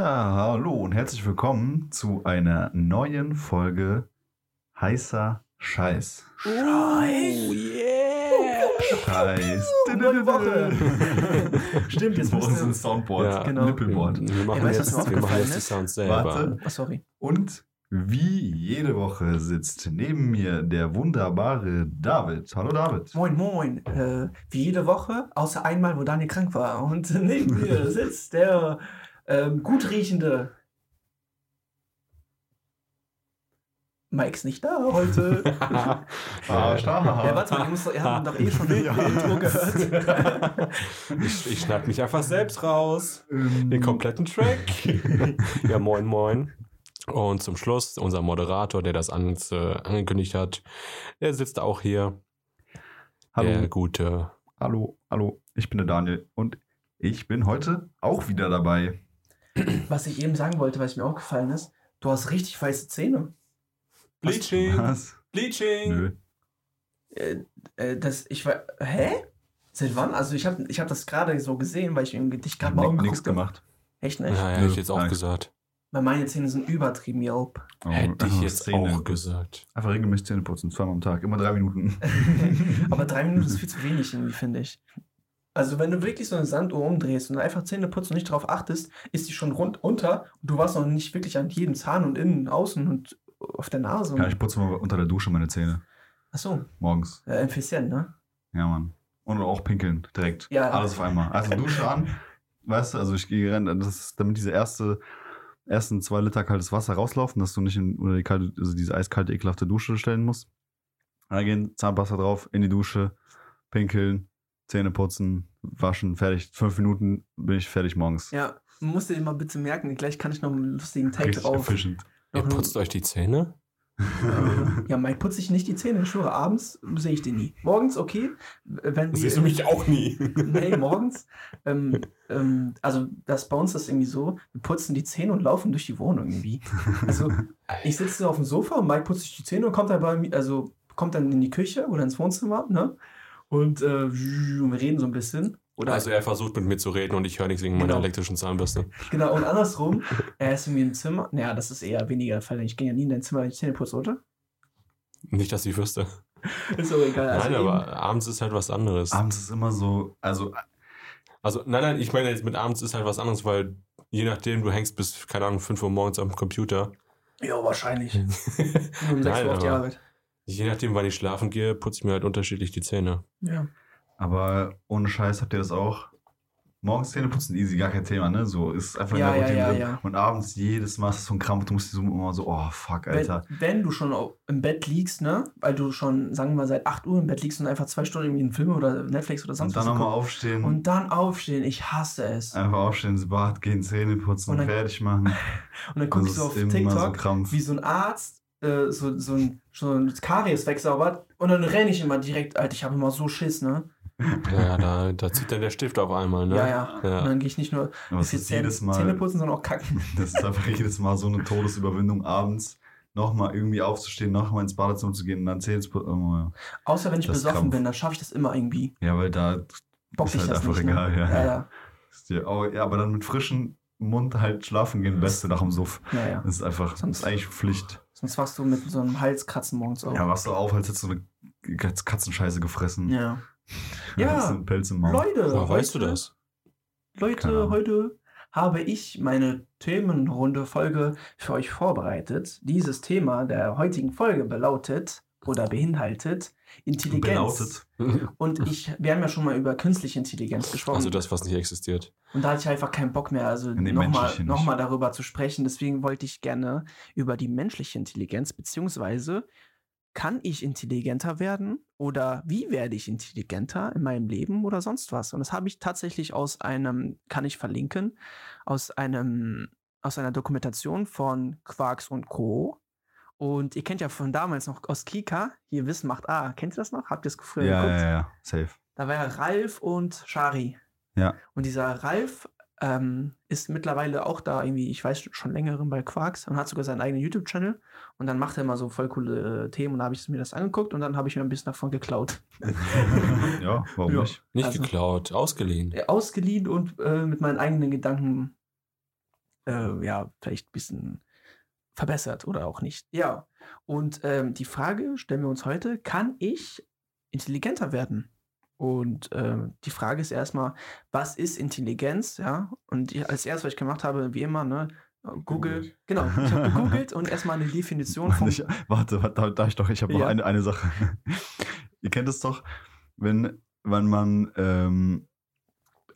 Ja, hallo und herzlich willkommen zu einer neuen Folge heißer Scheiß. Oh, yeah! Scheiß. Neue Woche. Stimmt, jetzt müssen ein wir... Soundboard? Ja. Genau. Nippelboard. Wir machen, weißt du, was jetzt, mir wir machen jetzt die? Sounds selber. Warte. Oh, sorry. Und wie jede Woche sitzt neben mir der wunderbare David. Hallo David. Moin, moin. Äh, wie jede Woche, außer einmal, wo Daniel krank war. Und neben mir sitzt der ähm, gut riechende... Mike ist nicht da heute. Ah, stark. Ja, warte mal, ihr, müsst, ihr habt doch eh schon ein Ja. Intro gehört. ich, ich schneid mich einfach selbst raus. Ähm, Den kompletten Track. ja, moin, moin. Und zum Schluss, unser Moderator, der das an, äh, angekündigt hat, der sitzt auch hier. Der Hallo, gute. hallo, hallo. Ich bin der Daniel und ich bin heute auch wieder dabei. Was ich eben sagen wollte, was mir auch gefallen ist, du hast richtig weiße Zähne. Bleaching. Was? Bleaching. Nö. Äh, äh, das, ich war, hä? Seit wann? Also ich habe ich hab das gerade so gesehen, weil ich im Gedicht gerade mal Nichts umgeguckt habe. gemacht. Echt nicht? Ja, ja, Nö, hätte ich jetzt auch nein. gesagt. Weil meine Zähne sind übertrieben, Jelp. Oh, Hätte ich jetzt Zähne- auch gesagt. Einfach regelmäßig Zähne putzen, zweimal am Tag, immer drei Minuten. Aber drei Minuten ist viel zu wenig irgendwie, finde ich. Also wenn du wirklich so eine Sanduhr umdrehst und einfach Zähne putzt und nicht darauf achtest, ist die schon rund unter und du warst noch nicht wirklich an jedem Zahn und innen, außen und auf der Nase. Ja, ich putze mal unter der Dusche meine Zähne. Achso, Morgens. äh, effizient, ne? Ja, Mann. Und auch pinkeln, direkt. Ja. Alles auf einmal. Also Dusche an, weißt du, also ich gehe rein, das ist, damit diese erste, ersten zwei Liter kaltes Wasser rauslaufen, dass du nicht in oder die kalte, also diese eiskalte, ekelhafte Dusche stellen musst. Reingehen, Zahnpasta drauf, in die Dusche, pinkeln, Zähne putzen, waschen, fertig. Fünf Minuten bin ich fertig morgens. Ja, musst du dir mal bitte merken, gleich kann ich noch einen lustigen Take Richtig drauf. efficient. Ihr putzt euch die Zähne? Ja, Mike putzt sich nicht die Zähne. Ich schwöre, abends sehe ich den nie. Morgens, okay. Wenn Siehst du mich auch nie. Nee, morgens. Ähm, ähm, also, das bei uns ist irgendwie so, wir putzen die Zähne und laufen durch die Wohnung irgendwie. Also, ich sitze auf dem Sofa und Mike putzt sich die Zähne und kommt dann bei mir, also kommt dann in die Küche oder ins Wohnzimmer, ne? Und, äh, wir reden so ein bisschen. Oder Also er versucht mit mir zu reden und ich höre nichts wegen meiner Genau. elektrischen Zahnbürste. genau, und andersrum, er ist irgendwie im Zimmer. Naja, das ist eher weniger der Fall. Ich gehe ja nie in dein Zimmer, wenn ich Zähne putze, oder? Nicht, dass ich wüsste. Ist aber egal. Also nein, eben- aber abends ist halt was anderes. Abends ist immer so, also Also, nein, nein, ich meine jetzt mit abends ist halt was anderes, weil je nachdem, du hängst bis, keine Ahnung, 5 Uhr morgens am Computer. Ja, wahrscheinlich. Um sechs nein, Uhr auf die Arbeit. Je nachdem, wann ich schlafen gehe, putze ich mir halt unterschiedlich die Zähne. Ja. Aber ohne Scheiß habt ihr das auch. Morgens Zähne putzen, easy, gar kein Thema, ne? So ist einfach Ja, in der ja, Routine ja, drin. ja. Und abends jedes Mal ist das so ein Krampf, du musst dir so immer so, oh fuck, Alter. Wenn, wenn du schon im Bett liegst, ne, weil du schon, sagen wir mal, seit 8 Uhr im Bett liegst und einfach zwei Stunden irgendwie einen Film oder Netflix oder sonst und dann was nochmal aufstehen, Und dann aufstehen, ich hasse es. einfach aufstehen, ins Bad gehen, Zähne putzen, Und dann- fertig machen. Und dann guckst Das du auf so TikTok, Krampf. wie so ein Arzt äh, so, so ein, so ein Karies wegsaubert und dann renne ich immer direkt, Alter, ich habe immer so Schiss, ne? Ja, da, da zieht dann der Stift auf einmal, ne? Ja, ja. Ja. Und dann gehe ich nicht nur es ist effizient jedes Mal, Zähne putzen, sondern auch kacken. das ist einfach jedes Mal so eine Todesüberwindung abends, nochmal irgendwie aufzustehen, nochmal ins Badezimmer zu gehen und dann Zähne zu putzen. Oh, ja. Außer wenn ich Das besoffen Krampf. bin, dann schaffe ich das immer irgendwie. ja, weil da Bock ist ich halt das einfach nicht. egal, ne? ja. ja, ja. Dir, oh, ja, aber dann mit frischem Mund halt schlafen gehen, Beste nach dem Suff. ja, ja. Das ist einfach, das ist eigentlich Pflicht. Sonst wachst du mit so einem Halskratzen morgens auf. Ja, wachst du auf, als hättest du eine Katzenscheiße gefressen. Ja. Ja. Pelz im Maul. Leute, Woher weißt du heute- das? Leute, heute habe ich meine Themenrunde Folge für euch vorbereitet. Dieses Thema der heutigen Folge belautet oder beinhaltet Intelligenz. Belautet. Und ich, wir haben ja schon mal über künstliche Intelligenz gesprochen. Also das, was nicht existiert. Und da hatte ich einfach keinen Bock mehr, also Nee, nochmal noch mal darüber zu sprechen. Deswegen wollte ich gerne über die menschliche Intelligenz, beziehungsweise kann ich intelligenter werden oder wie werde ich intelligenter in meinem Leben oder sonst was? Und das habe ich tatsächlich aus einem, kann ich verlinken, aus einem, aus einer Dokumentation von Quarks und Co. Und ihr kennt ja von damals noch aus Kika, hier Wissen macht A. Kennt ihr das noch? Habt ihr es früher Ja, geguckt? ja, ja, safe. Da war ja Ralf und Shari. Ja. Und dieser Ralf ähm, ist mittlerweile auch da irgendwie, ich weiß schon längerem bei Quarks und hat sogar seinen eigenen YouTube-Channel. Und dann macht er immer so voll coole äh, Themen und da habe ich mir das angeguckt und dann habe ich mir ein bisschen davon geklaut. ja, warum Ja. nicht? Nicht Also- geklaut, ausgeliehen. Äh, Ausgeliehen und äh, mit meinen eigenen Gedanken äh, ja, vielleicht ein bisschen verbessert oder auch nicht. Ja. Und ähm, die Frage stellen wir uns heute, kann ich intelligenter werden? Und ähm, die Frage ist erstmal, was ist Intelligenz? Ja. Und ich, als erstes, was ich gemacht habe, wie immer, ne, Google, Googelt. genau, ich habe gegoogelt und erstmal eine Definition von. Ich, warte, warte, da, da ich doch, ich habe noch Ja. eine, eine Sache. Ihr kennt es doch, wenn, wenn man, ähm,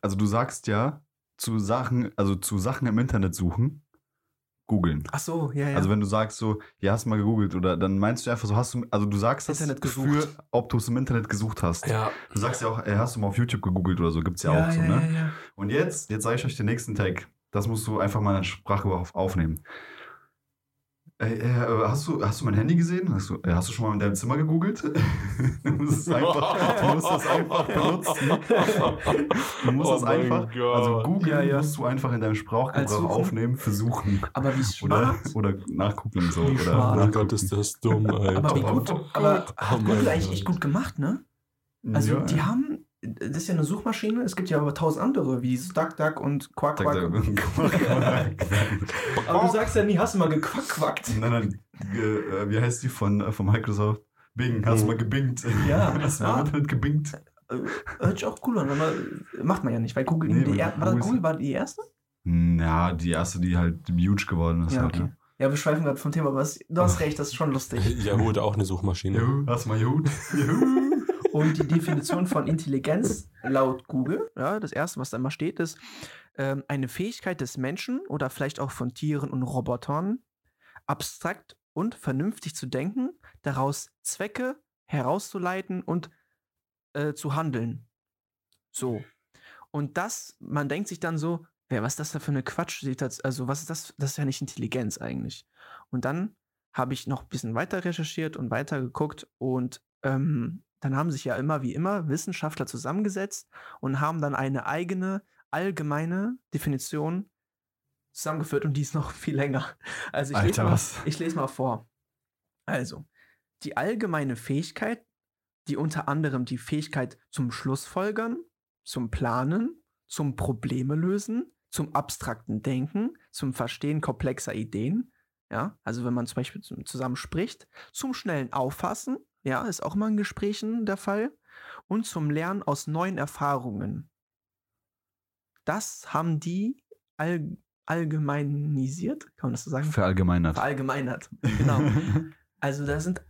also du sagst ja, zu Sachen, also zu Sachen im Internet suchen, googeln. Ach so, ja, ja. Also wenn du sagst so, ja, hast du mal gegoogelt oder dann meinst du einfach so, hast du, also du sagst das Internet gesucht. für, ob du es im Internet gesucht hast. Ja, Du sagst ja auch, ey, hast du mal auf YouTube gegoogelt oder so, gibt's ja, auch so, ja, ne? ja, ja. Und jetzt, jetzt sage ich euch den nächsten Tag. Das musst du einfach mal in Sprache auf, aufnehmen. Ey, äh, hast, du, hast du mein Handy gesehen? Hast du, äh, hast du schon mal in deinem Zimmer gegoogelt? du musst es einfach, du musst das einfach benutzen. Du musst Oh das einfach, Gott. also googeln Ja, ja. musst du einfach in deinem Sprachgebrauch Suchen? aufnehmen, versuchen. Aber wie Oder, smart. oder nachgucken so. Wie Oder oh mein. Gott, ist das dumm, Alter. Aber wie gut. Aber Oh hat Google eigentlich echt gut gemacht, ne? Also Ja, die ja. haben, das ist ja eine Suchmaschine, es gibt ja aber tausend andere, wie DuckDuck und Quack Quack. Aber du sagst ja nie, hast du mal gequack-quackt. Nein, nein, äh, wie heißt die von, äh, von Microsoft? Bing, hast du Hm. mal gebingt? Ja, hast du mal ja. Internet gebingt? Äh, Hört sich auch cool an, aber macht man ja nicht, weil Google, Nee, die er, war das Google war die erste? Ja, die erste, die halt huge geworden ist. Ja, halt, okay. Ja, wir schweifen gerade vom Thema, aber du hast recht, das ist schon lustig. Yahoo hat auch eine Suchmaschine. Juhu, hast du mal Juhu? Juhu. Und die Definition von Intelligenz laut Google, ja, das erste, was da immer steht, ist ähm, eine Fähigkeit des Menschen oder vielleicht auch von Tieren und Robotern, abstrakt und vernünftig zu denken, daraus Zwecke herauszuleiten und äh, zu handeln. So. Und das, man denkt sich dann so, wer, was ist das da für eine Quatsch? Also, was ist das? Das ist ja nicht Intelligenz eigentlich. Und dann habe ich noch ein bisschen weiter recherchiert und weiter geguckt und ähm, dann haben sich ja immer wie immer Wissenschaftler zusammengesetzt und haben dann eine eigene allgemeine Definition zusammengeführt und die ist noch viel länger. Also ich, lese Alter, mal, was? ich lese mal vor. Also, die allgemeine Fähigkeit, die unter anderem die Fähigkeit zum Schlussfolgern, zum Planen, zum Probleme lösen, zum abstrakten Denken, zum Verstehen komplexer Ideen, ja, also wenn man zum Beispiel zusammen spricht, zum schnellen Auffassen, ja, ist auch mal in Gesprächen der Fall, und zum Lernen aus neuen Erfahrungen. Das haben die all, allgemeinisiert, kann man das so sagen? Verallgemeinert. Verallgemeinert. Genau. Also da sind,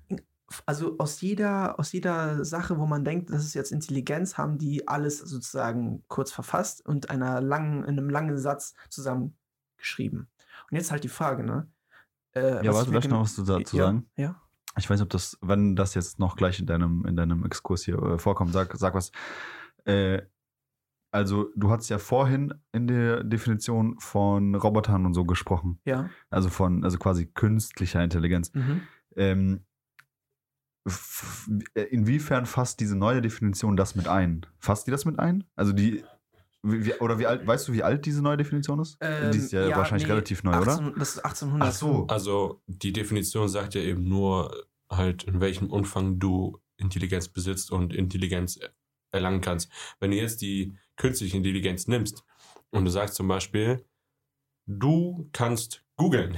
also aus jeder, aus jeder Sache, wo man denkt, das ist jetzt Intelligenz, haben die alles sozusagen kurz verfasst und einer langen, in einem langen Satz zusammengeschrieben. Und jetzt halt die Frage, ne? Äh, Ja, was warte, ich noch was zu, dazu ja, sagen? Ja. Ich weiß nicht, ob das, wenn das jetzt noch gleich in deinem, in deinem Exkurs hier äh, vorkommt, sag, sag was. Äh, also, du hast ja vorhin in der Definition von Robotern und so gesprochen. Ja. Also von, also quasi künstlicher Intelligenz. Mhm. Ähm, inwiefern fasst diese neue Definition das mit ein? Fasst die das mit ein? Also die, wie, wie- oder wie alt, weißt du, wie alt diese neue Definition ist? die ist ja, Ähm, wahrscheinlich nee, relativ neu, oder? 18 Das ist 1800. Ach so. Also die Definition sagt ja eben nur halt, in welchem Umfang du Intelligenz besitzt und Intelligenz erlangen kannst. Wenn du jetzt die künstliche Intelligenz nimmst und du sagst zum Beispiel, du kannst googeln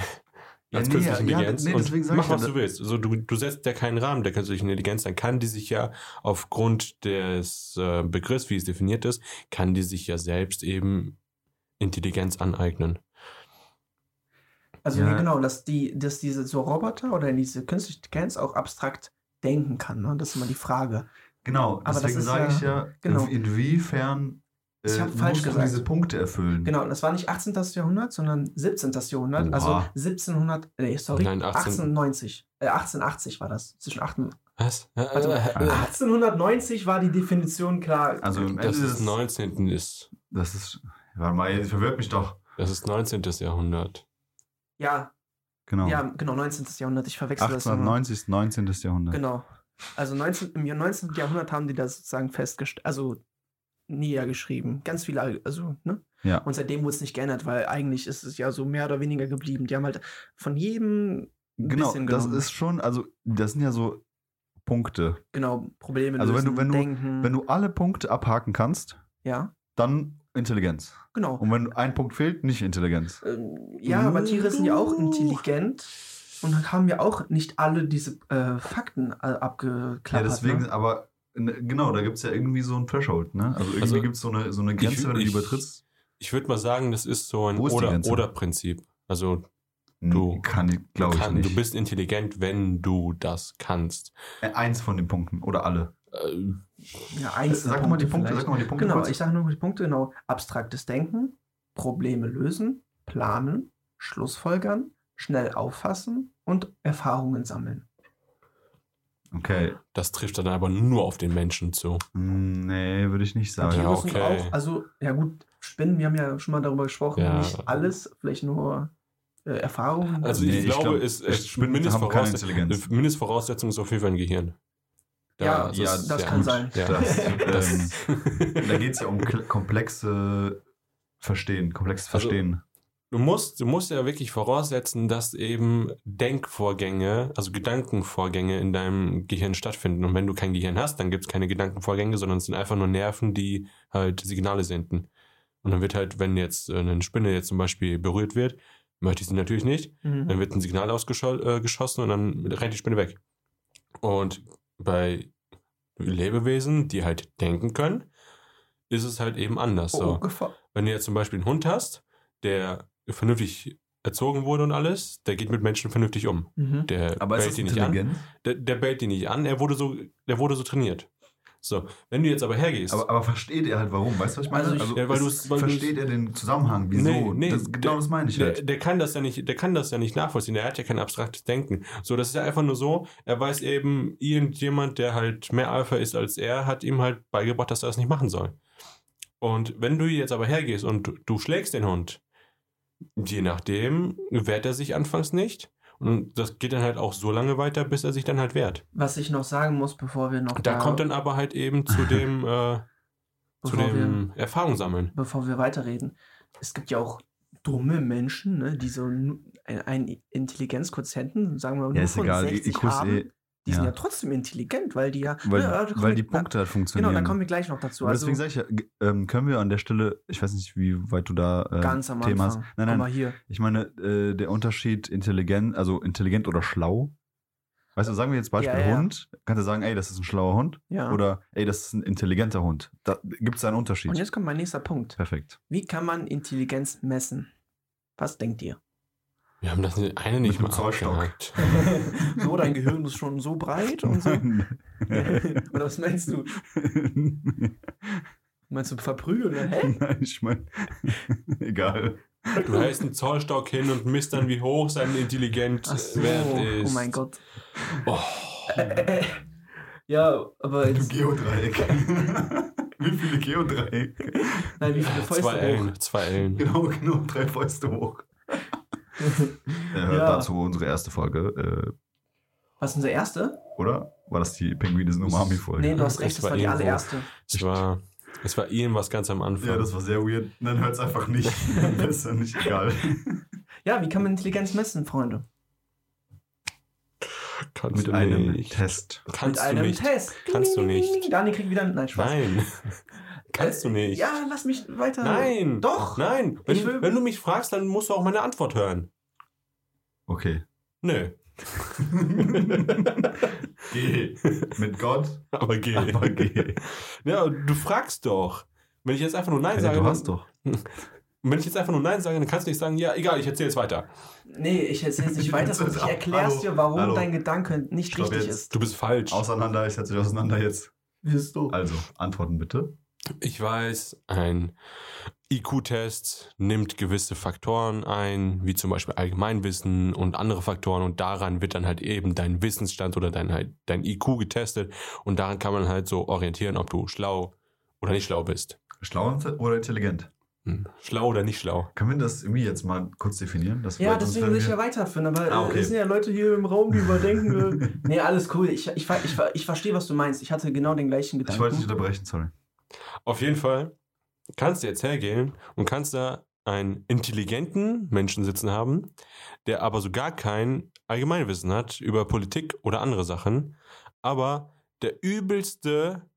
Ja, als nee, künstliche ja, Intelligenz nee, deswegen und sag mach, ja, was du willst. Also du, du setzt ja keinen Rahmen der künstlichen Intelligenz, dann kann die sich ja aufgrund des äh, Begriffs, wie es definiert ist, kann die sich ja selbst eben Intelligenz aneignen. Also Ja. nee, genau, dass die, dass diese so Roboter oder diese künstliche Intelligenz auch abstrakt denken kann. Ne? Das ist immer die Frage. Genau, das deswegen sage ja- ich ja, genau. inwiefern äh, Ich hab falsch musst du gesagt. diese Punkte erfüllen. Genau, und das war nicht 18. Jahrhundert, sondern 17. Jahrhundert. Also Oha. 1700, nee, sorry, Nein, 18 1890. Äh, 1880 war das. Zwischen 18, Was? Äh, äh, 1890 war die Definition klar. Also im das Ende ist 19. ist Das ist, warte mal, jetzt verwirrt mich doch. das ist 19. Jahrhundert. ja, Genau. ja, genau, 19. Jahrhundert. Ich verwechsel das immer. 1890 ist 19. Jahrhundert. Genau. Also 19, im Jahr 19. Jahrhundert haben die das sozusagen festgestellt, also niedergeschrieben. Ganz viele, Al- also, ne? Ja. Und seitdem wurde es nicht geändert, weil eigentlich ist es ja so mehr oder weniger geblieben. Die haben halt von jedem ein Genau, das ist schon, also das sind ja so Punkte. genau Probleme Also wenn du- wenn du- denken. Wenn du alle Punkte abhaken kannst, ja, dann Intelligenz. Genau. Und wenn ein Punkt fehlt, nicht Intelligenz. Ähm, ja, aber Tiere sind ja auch intelligent und haben ja auch nicht alle diese äh, Fakten äh, abgeklappert. Ja, deswegen, ne? aber genau, da gibt es ja irgendwie so ein Threshold, ne? Also irgendwie Also, gibt es so eine, so eine Grenze, ich- wenn du die ich- übertrittst. Ich würde mal sagen, das ist so ein Wo ist die Oder- Grenze? Oder-Prinzip. also Du kann ich, glaube ich kann, nicht. du bist intelligent, wenn du das kannst. Äh, eins von den Punkten oder alle. Äh, ja, eins Sag doch mal die Punkte, sag mal die Punkte Genau, kurz. ich sage nur die Punkte, genau. Abstraktes Denken, Probleme lösen, planen, Schlussfolgern, schnell auffassen und Erfahrungen sammeln. Okay. das trifft dann aber nur auf den Menschen zu. Hm, Nee, würde ich nicht sagen. Tiere ja, okay. auch, also, ja gut, Spinnen, wir haben ja schon mal darüber gesprochen, Ja. nicht alles, vielleicht nur äh, Erfahrungen. Also Nee, ich, ich glaube, glaub, es, es Spinnen haben keine Mindestvoraus Intelligenz. Mindestvoraussetzung ist auf jeden Fall ein Gehirn. Ja, das, ja, das ja, kann gut. sein. Ja. Das, Das, ähm, da geht es ja um komplexe Verstehen, komplexes Also, Verstehen. Du, musst, du musst ja wirklich voraussetzen, dass eben Denkvorgänge, also Gedankenvorgänge in deinem Gehirn stattfinden. Und wenn du kein Gehirn hast, dann gibt es keine Gedankenvorgänge, sondern es sind einfach nur Nerven, die halt Signale senden. Und dann wird halt, wenn jetzt äh, eine Spinne jetzt zum Beispiel berührt wird, möchte ich sie natürlich nicht, Mhm. dann wird ein Signal ausgeschossen äh, und dann rennt die Spinne weg. Und bei Lebewesen, die halt denken können, ist es halt eben anders. Oh, So. Gefahr. Wenn du jetzt zum Beispiel einen Hund hast, der vernünftig erzogen wurde und alles, der geht mit Menschen vernünftig um. Mhm. Der Aber ist bellt das die nicht an. intelligent? Der, der bellt die nicht an, er wurde so, der wurde so trainiert. So, wenn du jetzt aber hergehst, Aber, aber versteht er halt warum? Weißt du, was ich meine? Also ich- Also, Ja, weil du's- weil versteht er den Zusammenhang? Wieso? Nee, nee, das, genau der- das meine ich der, halt. der kann das ja nicht, der kann das ja nicht nachvollziehen. Er hat ja kein abstraktes Denken. So, das ist ja einfach nur so. Er weiß eben, irgendjemand, der halt mehr Alpha ist als er, hat ihm halt beigebracht, dass er das nicht machen soll. Und wenn du jetzt aber hergehst und du, du schlägst den Hund, je nachdem wehrt er sich anfangs nicht. Und das geht dann halt auch so lange weiter, bis er sich dann halt wehrt. Was ich noch sagen muss, bevor wir noch Da kommt dann aber halt eben zu dem, äh, zu bevor wir, dem Erfahrung sammeln. bevor wir weiterreden. Es gibt ja auch dumme Menschen, ne, die so ein- einen Intelligenzquotienten, sagen wir mal, nur Ja, ist von egal. Die 60 IQ ist haben. Die sind ja. ja trotzdem intelligent, weil die ja. weil, ja, da kommen weil die Punkte halt Genau, funktionieren. da kommen wir gleich noch dazu. Aber Also deswegen sage ich ja, ähm, können wir an der Stelle, ich weiß nicht, wie weit du da äh, ganz am Thema Anfang. hast. Nein, nein, Aber hier. ich meine, äh, der Unterschied intelligent, also intelligent oder schlau. Weißt du, sagen wir jetzt Beispiel Ja, ja. Hund, kannst du sagen, ey, das ist ein schlauer Hund Ja. oder ey, das ist ein intelligenter Hund. Da gibt es einen Unterschied. Und jetzt kommt mein nächster Punkt. Perfekt. Wie kann man Intelligenz messen? Was denkt ihr? Wir haben das eine nicht Mit mal Zollstock. so, dein Gehirn ist schon so breit und so. Oder was meinst du? Meinst du verprügeln? Hä? Nein, ich meine, egal. Du hältst einen Zollstock hin und misst dann, wie hoch sein Intelligenzwert Ach so, ist. oh mein Gott. Oh. Äh, ja, aber Du jetzt, Geodreieck. Wie viele Geodreiecke? nein, wie viele Fäuste Zwei hoch? Ellen, zwei Ellen. Genau, genau, drei Fäuste hoch. Ja, hört Ja. dazu unsere erste Folge, äh, Was ist unser erste? oder? War das die Penguin ist Umami-Folge? Nee, du hast Das recht, das war war die allererste. Es war, es war irgendwas ganz am Anfang. Ja, das war sehr weird. Dann hört es einfach nicht. Besser nicht, egal. Ja, wie kann man Intelligenz messen, Freunde? Kannst Mit einem nicht. Test. Kannst Mit du einem nicht. Test. Kannst du nicht. Dani kriegt wieder einen. Nein, Spaß. Nein. Kannst du nicht. Ja, lass mich weiter. Nein. Doch. Nein. Wenn, will- wenn du mich fragst, dann musst du auch meine Antwort hören. Okay. Nö. Geh. Mit Gott. Aber geh. Aber geh. Ja, du fragst doch. Wenn ich jetzt einfach nur Nein Ja, sage, du dann- hast doch. wenn ich jetzt einfach nur Nein sage, dann kannst du nicht sagen, ja, egal, ich erzähle jetzt weiter. Nee, ich erzähle jetzt nicht weiter, sondern ich Hallo. erklär's dir, warum Hallo. dein Gedanke nicht Stopp richtig jetzt. ist. Du bist falsch. Auseinander, ich setze dich auseinander jetzt. Wirst du. Also, Antworten bitte. Ich weiß, ein IQ-Test nimmt gewisse Faktoren ein, wie zum Beispiel Allgemeinwissen und andere Faktoren und daran wird dann halt eben dein Wissensstand oder dein, halt, dein IQ getestet und daran kann man halt so orientieren, ob du schlau oder nicht schlau bist. Schlau oder intelligent? Hm. Schlau oder nicht schlau. Können wir das irgendwie jetzt mal kurz definieren? Das Ja, deswegen will ich wir- ja weiterführen, aber Ah, okay. es sind ja Leute hier im Raum, die überdenken. äh, nee, alles cool. Ich, ich, ich, ich verstehe, was du meinst. Ich hatte genau den gleichen Ich wollte dich Gedanken. unterbrechen, sorry. Auf jeden Fall kannst du jetzt hergehen und kannst da einen intelligenten Menschen sitzen haben, der aber so gar kein Allgemeinwissen hat über Politik oder andere Sachen, aber der übelste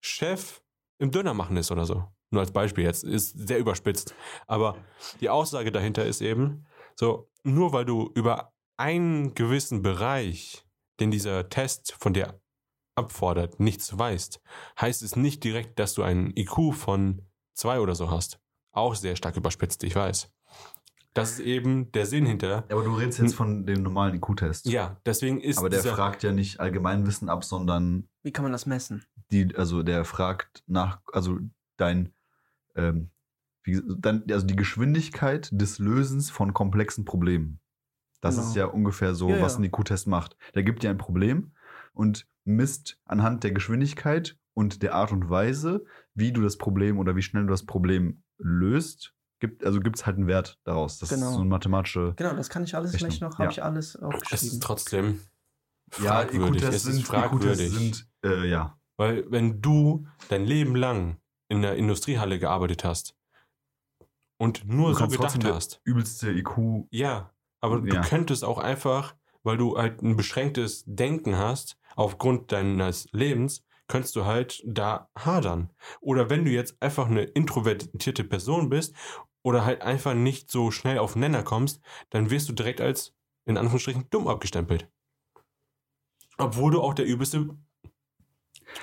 Chef im Döner machen ist oder so. Nur als Beispiel jetzt. Ist sehr überspitzt. Aber die Aussage dahinter ist eben, so, nur weil du über einen gewissen Bereich, den dieser Test von dir abfordert, nichts weißt, heißt es nicht direkt, dass du einen IQ von zwei oder so hast. Auch sehr stark überspitzt, ich weiß. Das ist eben der Sinn hinter. Aber du redest jetzt von dem normalen IQ-Test. Ja, deswegen ist Aber der dieser, fragt ja nicht Allgemeinwissen ab, sondern Wie kann man das messen? die, also der fragt nach, also dein, ähm, wie, dein, also die Geschwindigkeit des Lösens von komplexen Problemen. Das Genau. ist ja ungefähr so, Ja, was ein IQ-Test macht. Der gibt dir ein Problem und misst anhand der Geschwindigkeit und der Art und Weise, wie du das Problem oder wie schnell du das Problem löst, gibt, also gibt es halt einen Wert daraus. Das Genau. ist so eine mathematische. Genau, das kann ich alles Rechnung, gleich noch, ja. habe ich alles es ist aufgeschrieben. trotzdem Ja, fragwürdig. Es ist sind, fragwürdig. Sind, äh, ja. Weil wenn du dein Leben lang in der Industriehalle gearbeitet hast und nur Du so gedacht hast, Übelste IQ ja, aber Ja. du könntest auch einfach, weil du halt ein beschränktes Denken hast, aufgrund deines Lebens, könntest du halt da hadern. Oder wenn du jetzt einfach eine introvertierte Person bist oder halt einfach nicht so schnell auf Nenner kommst, dann wirst du direkt als, in Anführungsstrichen, dumm abgestempelt. Obwohl du auch der übelste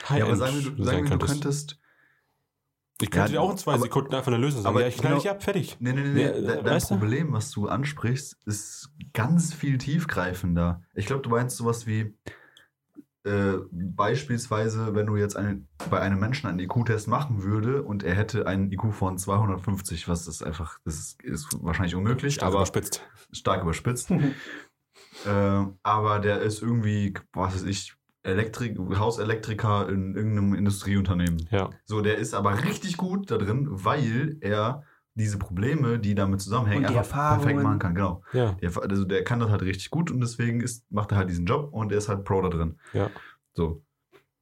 Ja, aber sagen wir, du, sein sagen wir, du könntest. könntest. Ich könnte Ja, dir auch in zwei aber- Sekunden einfach eine Lösung sagen. aber Ja, ich knall genau- dich ab, fertig. Nee, nee, nee, Ja, de- dein? Problem, was du ansprichst, ist ganz viel tiefgreifender. Ich glaube, du meinst sowas wie äh, beispielsweise, wenn du jetzt einen, bei einem Menschen einen IQ-Test machen würde und er hätte einen IQ von 250, was ist einfach, das ist, ist wahrscheinlich unmöglich, Stark aber überspitzt. stark überspitzt. äh, aber der ist irgendwie, was weiß ich, Elektrik Hauselektriker in irgendeinem Industrieunternehmen. Ja. So, der ist aber richtig gut da drin, weil er diese Probleme, die damit zusammenhängen, Und die einfach perfekt machen kann. Genau. Ja. Also der kann das halt richtig gut und deswegen ist, macht er halt diesen Job und er ist halt Pro da drin. Ja. So.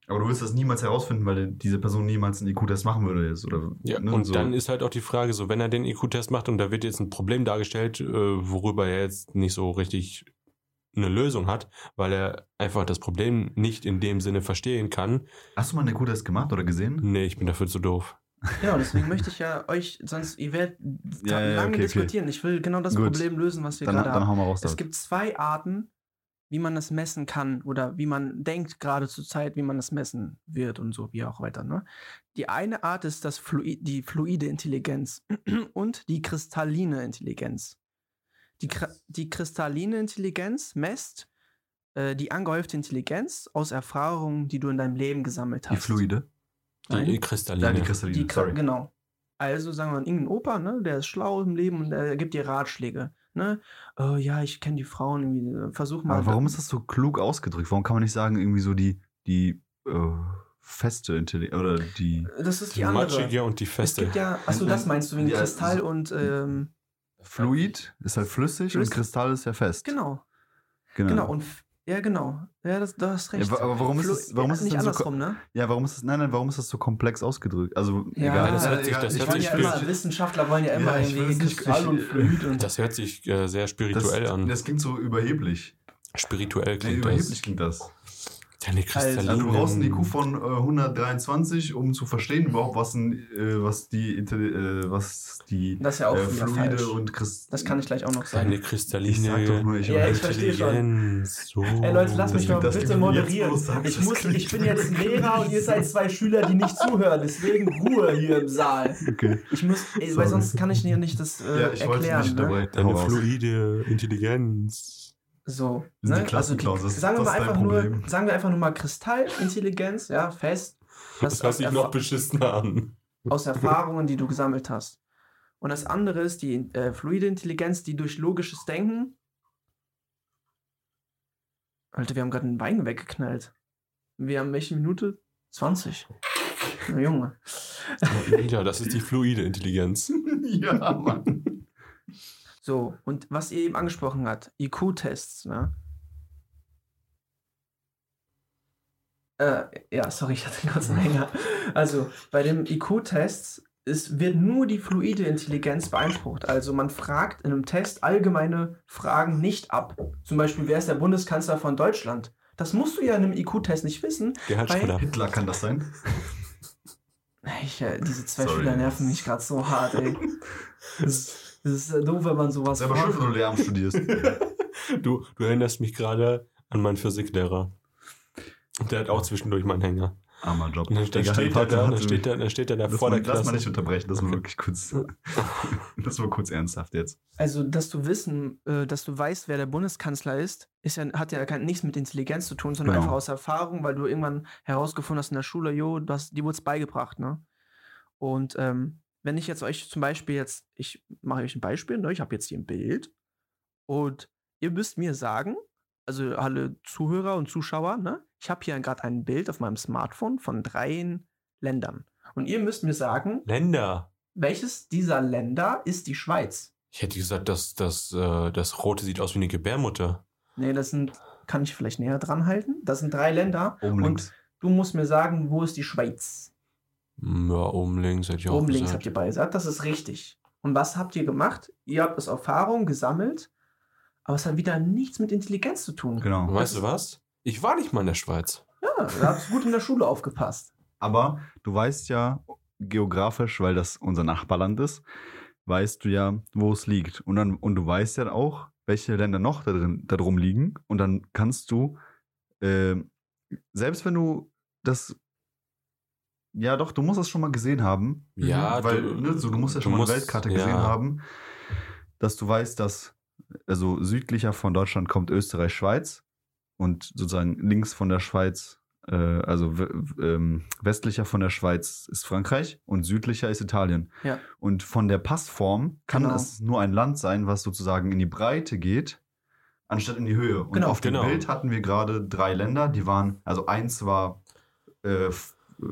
Aber du willst das niemals herausfinden, weil diese Person niemals einen IQ-Test machen würde. Jetzt, oder, Ja, ne, und so. dann ist halt auch die Frage, so wenn er den IQ-Test macht und da wird jetzt ein Problem dargestellt, äh, worüber er jetzt nicht so richtig eine Lösung hat, weil er einfach das Problem nicht in dem Sinne verstehen kann. Hast du mal einen IQ-Test gemacht oder gesehen? Nee, ich bin dafür zu doof. Genau, deswegen möchte ich ja euch, sonst, ihr werdet Ja, ja, lange okay, okay. diskutieren. Ich will genau das Gut. Problem lösen, was wir Dann, gerade dann haben. raus. Es gibt zwei Arten, wie man das messen kann oder wie man denkt gerade zur Zeit, wie man das messen wird und so, wie auch weiter. Ne? Die eine Art ist das Flui die fluide Intelligenz und die kristalline Intelligenz. Die, die kristalline Intelligenz messt äh, die angehäufte Intelligenz aus Erfahrungen, die du in deinem Leben gesammelt hast. die Fluide. Nein. Die Kristalline. Ja, die Kristalline. Die, sorry. genau. Also sagen wir mal, irgendein Opa, ne, der ist schlau im Leben und der gibt dir Ratschläge. Ne? Oh, ja, ich kenne die Frauen irgendwie. äh, Versuch mal. Aber warum ist das so klug ausgedrückt? Warum kann man nicht sagen, irgendwie so die, die äh, feste Intelligenz oder die Das ist die, die andere. matschige und die Es feste. gibt ja, achso, Nein, das nein, meinst du wegen ja, Kristall so- und ähm, Fluid ist halt flüssig, und Flüssig. Kristall ist ja fest. genau, Genau. genau und ja genau, ja das, du hast recht. Ja, aber warum ist es- warum ist es nicht denn so andersrum, ne? Ja, warum ist das, nein, nein, warum ist das so komplex ausgedrückt? Also, Ja, egal. das hört sich- egal, das ich hört sich ja immer, Wissenschaftler wollen ja immer Ja, irgendwie es Kristall ich- und Fluid und Das hört sich äh, sehr spirituell das, an. Das klingt so überheblich. spirituell Nee, klingt überheblich das. klingt das. Ja, eine Kristalline. Also, du brauchst einen IQ von äh, 123, um zu verstehen überhaupt, was, ein, äh, was die, äh, was die das ist ja auch äh, Fluide und Kristall. Das kann ich gleich auch noch sagen. Eine Ich kristalline sag doch nur, ich Ja, ich verstehe schon. Intelligenz. So. Ey Leute, lasst mich das bitte moderieren. sagst, ich, muss, ich bin jetzt Lehrer und ihr seid zwei Schüler, die nicht zuhören. Deswegen Ruhe hier im Saal. Okay. Ich muss, ey, weil sonst kann ich dir nicht das äh, Ja, ich wollte erklären. nicht ne? dabei. Eine Hau raus. fluide Intelligenz. So. Die ne? Klassenclowns, das- sagen, wir das ist einfach nur, sagen wir einfach nur mal Kristallintelligenz, ja, fest. Das, Das hört aus, sich noch beschissener an. aus Erfahrungen, die du gesammelt hast. Und das andere ist die äh, fluide Intelligenz, die durch logisches Denken. Alter, wir haben gerade einen Wein weggeknallt. Wir haben welche Minute? 20. Na, Junge. Ja, das ist die fluide Intelligenz. ja, Mann. So, und was ihr eben angesprochen habt, IQ-Tests, ne? Äh, ja, sorry, ich hatte kurz einen Hänger. Also, bei den IQ-Tests es wird nur die fluide Intelligenz beansprucht. Also man fragt in einem Test allgemeine Fragen nicht ab. Zum Beispiel, wer ist der Bundeskanzler von Deutschland? Das musst du ja in einem IQ-Test nicht wissen. Gerhard Schröder. Hitler kann das sein. Ich, äh, diese zwei Sorry. Schüler nerven mich gerade so hart, ey. Das, das ist doof, wenn man sowas Selber schön, wenn du Lehramt studierst. Du, du erinnerst mich gerade an meinen Physiklehrer. Der hat auch zwischendurch meinen Hänger. Armer Job. Und dann, steht er da, dann steht er, dann steht er da Lass vor mal, der lass Klasse. mal nicht unterbrechen, das war Okay. wirklich kurz. Das war kurz ernsthaft jetzt. Also, dass du wissen, äh, dass du weißt, wer der Bundeskanzler ist, ist ja, hat ja kein, nichts mit Intelligenz zu tun, sondern Genau. einfach aus Erfahrung, weil du irgendwann herausgefunden hast in der Schule, jo, das, die wurde es beigebracht, ne? Und ähm, wenn ich jetzt euch zum Beispiel jetzt, ich mache euch ein Beispiel, ne? Ich habe jetzt hier ein Bild und ihr müsst mir sagen, also alle Zuhörer und Zuschauer, ne? Ich habe hier gerade ein Bild auf meinem Smartphone von drei Ländern. Und ihr müsst mir sagen, Länder. welches dieser Länder ist die Schweiz? Ich hätte gesagt, das, das, äh, das Rote sieht aus wie eine Gebärmutter. Nee, das sind, kann ich vielleicht näher dran halten? Das sind drei Länder. Oben und links. du musst mir sagen, wo ist die Schweiz? Ja, oben links hätte ich auch Oben links gesagt. habt ihr beide gesagt, das ist richtig. Und was habt ihr gemacht? Ihr habt aus Erfahrung gesammelt, aber es hat wieder nichts mit Intelligenz zu tun. Genau. Weißt du was? Ich war nicht mal in der Schweiz. Ja, da habt ihr gut in der Schule aufgepasst. Aber du weißt ja geografisch, weil das unser Nachbarland ist, weißt du ja, wo es liegt. Und, dann, und du weißt ja auch, welche Länder noch da, drin, da drum liegen. Und dann kannst du, äh, selbst wenn du das, ja doch, du musst das schon mal gesehen haben. Ja, weil du- ne, so, du musst ja schon mal musst- eine Weltkarte ja. gesehen haben, dass du weißt, dass also südlicher von Deutschland kommt Österreich, Schweiz und sozusagen links von der Schweiz, äh, also ähm, westlicher von der Schweiz ist Frankreich und südlicher ist Italien. Ja. Und von der Passform kann Genau. es nur ein Land sein, was sozusagen in die Breite geht, anstatt in die Höhe. Und Genau. auf dem Genau. Bild hatten wir gerade drei Länder, die waren, also eins war äh,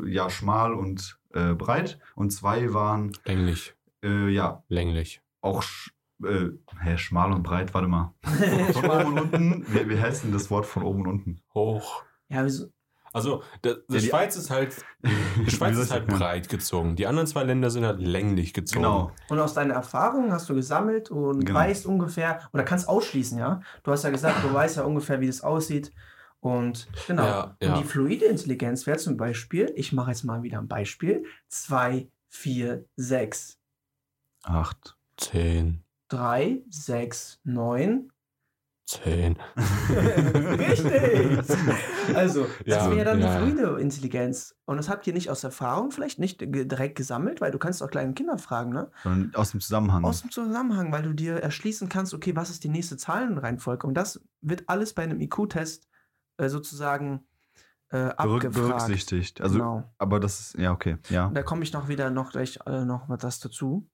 ja schmal und äh, breit und zwei waren Länglich. äh, ja Länglich. auch sch äh, hä, schmal und breit, warte mal. Von oben und unten, wie, wie heißt denn das Wort von oben und unten? Hoch. ja, wieso? Also, der, die Ja, die- Schweiz ist halt, die Schweiz ist halt breit gezogen. Die anderen zwei Länder sind halt länglich gezogen. Genau. Und aus deiner Erfahrung hast du gesammelt und Genau. weißt ungefähr, oder kannst ausschließen, ja? Du hast ja gesagt, du weißt ja ungefähr, wie das aussieht. Und genau. Ja, ja. Und die fluide Intelligenz wäre zum Beispiel, ich mache jetzt mal wieder ein Beispiel: 2, 4, 6, Acht. Zehn. 3, 6, 9. Zehn. Richtig! Also, das Ja, wäre dann ja. die fluide Intelligenz. Und das habt ihr nicht aus Erfahrung vielleicht nicht direkt gesammelt, weil du kannst auch kleine Kinder fragen, ne? Sondern aus dem Zusammenhang. Aus dem Zusammenhang, weil du dir erschließen kannst, okay, was ist die nächste Zahlenreihenfolge? Und das wird alles bei einem IQ-Test äh, sozusagen äh, berücksichtigt. Also, genau. aber das ist, ja, okay. Ja. Da komme ich noch wieder noch gleich äh, noch was dazu.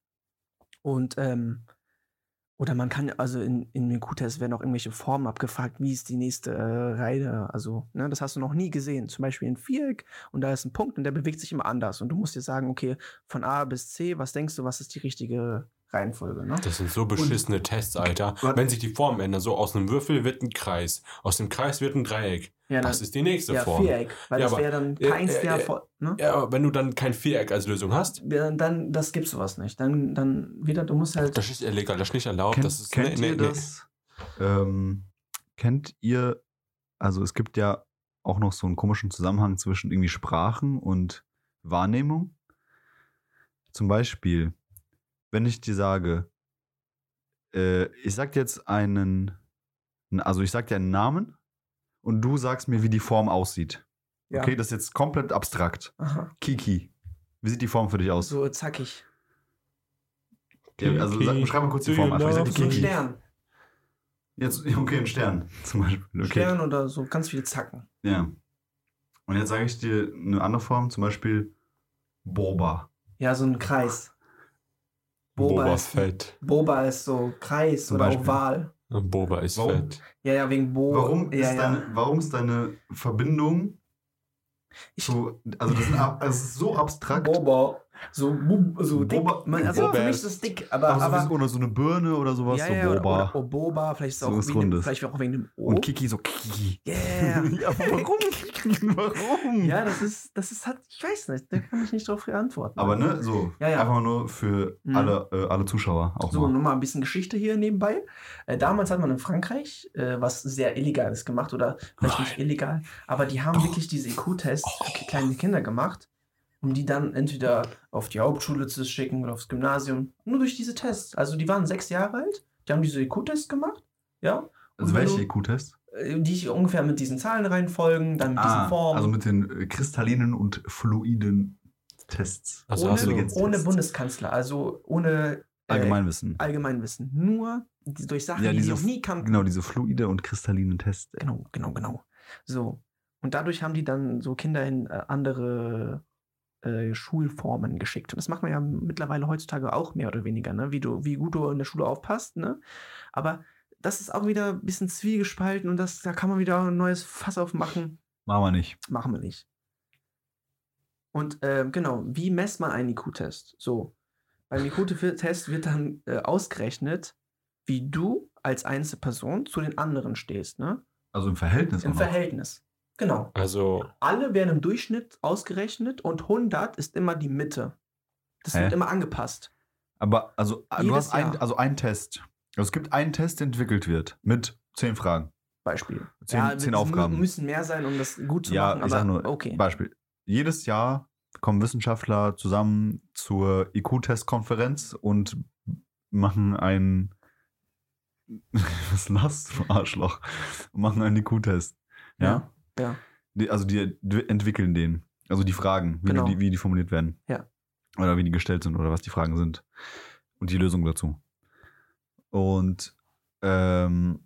Und ähm, oder man kann also in, in den Q-Test werden auch irgendwelche Formen abgefragt, wie ist die nächste äh, Reihe. Also, ne, das hast du noch nie gesehen. Zum Beispiel ein Viereck und da ist ein Punkt und der bewegt sich immer anders. Und du musst dir sagen, okay, von A bis C, was denkst du, was ist die richtige Reihenfolge? Ne? Das sind so beschissene Tests, Alter. Warte. Wenn sich die Formen ändern, so aus einem Würfel wird ein Kreis, aus dem Kreis wird ein Dreieck. Ja, Das dann- ist die nächste ja, Form. Viereck, weil Ja, das wäre dann Ja, keins ja, der, ja. Vo- ne? Ja, aber wenn du dann kein Viereck als Lösung hast, Ja, dann, das gibt's sowas nicht. Dann, dann wieder, du musst halt. das ist illegal, das ist nicht erlaubt. Kennt, das ist kennt ne, ihr ne, ne. das? Ähm, kennt ihr, also es gibt ja auch noch so einen komischen Zusammenhang zwischen irgendwie Sprachen und Wahrnehmung. Zum Beispiel, wenn ich dir sage, äh, ich sag dir jetzt einen, also ich sag dir einen Namen und du sagst mir, wie die Form aussieht. ja. Okay, das ist jetzt komplett abstrakt. Aha. Kiki. Wie sieht die Form für dich aus? So zackig. Ja, also sag, beschreib mal kurz die Form einfach. Ich sag dir So ein Kiki. Stern. Jetzt, okay, ein Stern zum Beispiel. Okay. Stern oder so ganz viele Zacken. Ja. Und jetzt sage ich dir eine andere Form, zum Beispiel Boba. Ja, so ein Kreis. Boba, Boba ist, Fett. Boba ist so Kreis Zum oder Beispiel. Oval. Boba ist Warum? fett. Ja, ja, wegen Bo. Warum, ja, ist ja. Deine, warum ist deine Verbindung Ich- zu. Also, das, ab- also es ist so abstrakt. Boba. So, so dick. Boba- Man, also Boba für mich ist- das dick, aber. Aber, aber so, wie- oder so eine Birne oder sowas, ja, so Boba. Oder, oder, oder Boba, vielleicht ist es So auch, wegen dem, vielleicht auch wegen dem O. Und Kiki so Kiki. Yeah. ja, aber warum? warum? ja, das ist, das ist halt, ich weiß nicht, da kann ich nicht drauf antworten. Aber ne, so. Ja, ja. Einfach mal nur für Mhm. alle, äh, alle Zuschauer auch So, mal. nur mal ein bisschen Geschichte hier nebenbei. Äh, damals hat man in Frankreich äh, was sehr Illegales gemacht oder vielleicht nicht Nein. illegal, aber die haben Doch. wirklich diese IQ-Tests für kleine Kinder gemacht. Um die dann entweder auf die Hauptschule zu schicken oder aufs Gymnasium. Nur durch diese Tests. Also die waren sechs Jahre alt, die haben diese IQ-Tests gemacht, ja. Also welche IQ-Tests? äh, Die ungefähr mit diesen Zahlenreihen folgen, dann mit diesen Formen. also mit den äh, kristallinen und fluiden Tests. Also ohne, ohne Bundeskanzler, also ohne äh, Allgemeinwissen. Allgemeinwissen. Nur durch Sachen, Ja, die sie noch nie kannten. Genau, diese fluide und kristallinen Tests. Genau, genau, genau. So. Und dadurch haben die dann so Kinder in äh, andere äh, Schulformen geschickt. Und das macht man ja mittlerweile heutzutage auch mehr oder weniger, ne? Wie du, wie gut du in der Schule aufpasst, ne? Aber das ist auch wieder ein bisschen zwiegespalten und das, da kann man wieder ein neues Fass aufmachen. Machen wir nicht. Machen wir nicht. Und äh, genau, wie messt man einen IQ-Test? So, beim IQ-Test wird dann äh, ausgerechnet, wie du als Einzelperson zu den anderen stehst, ne? Also im Verhältnis. Im. Verhältnis. Genau. Also, Alle werden im Durchschnitt ausgerechnet und 100 ist immer die Mitte. Das Hä? wird immer angepasst. Aber also du Jedes hast ein, also einen Test. Also es gibt einen Test, der entwickelt wird mit zehn Fragen. Beispiel. Zehn- zehn es Aufgaben. mü- müssen mehr sein, um das gut zu Ja, machen. ich Aber sag nur, okay. Beispiel. Jedes Jahr kommen Wissenschaftler zusammen zur IQ-Test-Konferenz und machen ein Was lachst du, Arschloch? Und machen einen IQ-Test. Ja? Ja. Die, also die, die entwickeln den. Also die Fragen, wie, Genau. die, wie die formuliert werden. Ja. Oder wie die gestellt sind oder was die Fragen sind. Und die Lösung dazu. Und ähm,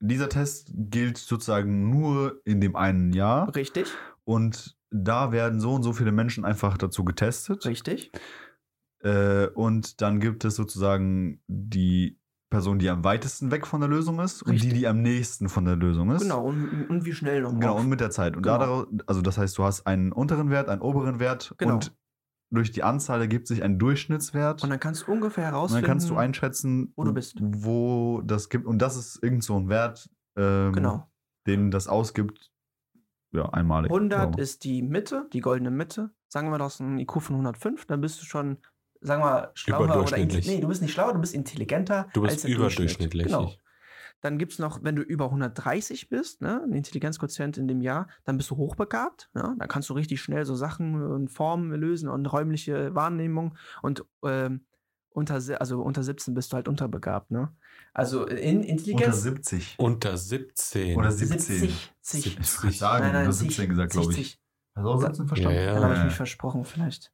dieser Test gilt sozusagen nur in dem einen Jahr. Richtig, Und da werden so und so viele Menschen einfach dazu getestet. richtig. Äh, und dann gibt es sozusagen die Person, die am weitesten weg von der Lösung ist und die, Richtig. die am nächsten von der Lösung ist. Genau, und, und wie schnell noch. Genau, und mit der Zeit. Und Genau. daraus, also das heißt, du hast einen unteren Wert, einen oberen Wert Genau. und durch die Anzahl ergibt sich ein Durchschnittswert. Und dann kannst du ungefähr Und herausfinden. dann kannst du einschätzen, wo du bist. wo das gibt. Und das ist irgend so ein Wert, ähm, Genau. den das ausgibt. Ja, einmalig. 100 So. ist die Mitte, die goldene Mitte. Sagen wir, du hast einen IQ von 105, dann bist du schon, sagen wir, schlauer oder Nee, du bist nicht schlauer, du bist intelligenter. du als bist überdurchschnittlich. Genau. Dann gibt es noch, wenn du über 130 bist, ne, ein Intelligenzquotient in dem Jahr, dann bist du hochbegabt. Ja, dann kannst du richtig schnell so Sachen und Formen lösen und räumliche Wahrnehmung. Und ähm, unter, also unter 17 bist du halt unterbegabt. Ne? Also in Unter Intelligenz. 70. Unter 17. Oder 17. 70. 70. Ich würde sagen, Nein, nein, unter 70, 17 gesagt, glaube ich. 60. Hast du auch 17 verstanden? Ja, ja. Dann habe ich mich versprochen, vielleicht.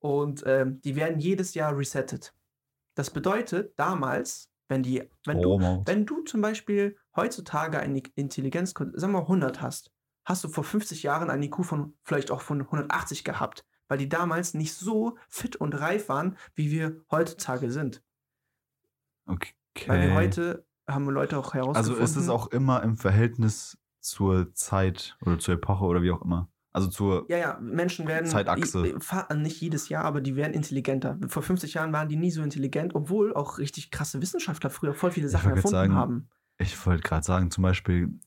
Und ähm, die werden jedes Jahr resettet. Das bedeutet, damals, wenn die, wenn du, Oh, Maut. wenn du zum Beispiel heutzutage eine Intelligenz, sagen wir 100 hast, hast du vor 50 Jahren ein IQ von vielleicht auch von 180 gehabt, weil die damals nicht so fit und reif waren, wie wir heutzutage sind. Okay. Weil wir heute haben Leute auch herausgefunden. Also ist es auch immer im Verhältnis zur Zeit oder zur Epoche oder wie auch immer. Also zur. Ja, ja, Menschen werden. Zeitachse. Nicht jedes Jahr, aber die werden intelligenter. Vor 50 Jahren waren die nie so intelligent, obwohl auch richtig krasse Wissenschaftler früher voll viele Sachen erfunden sagen, haben. Ich wollte gerade sagen, zum Beispiel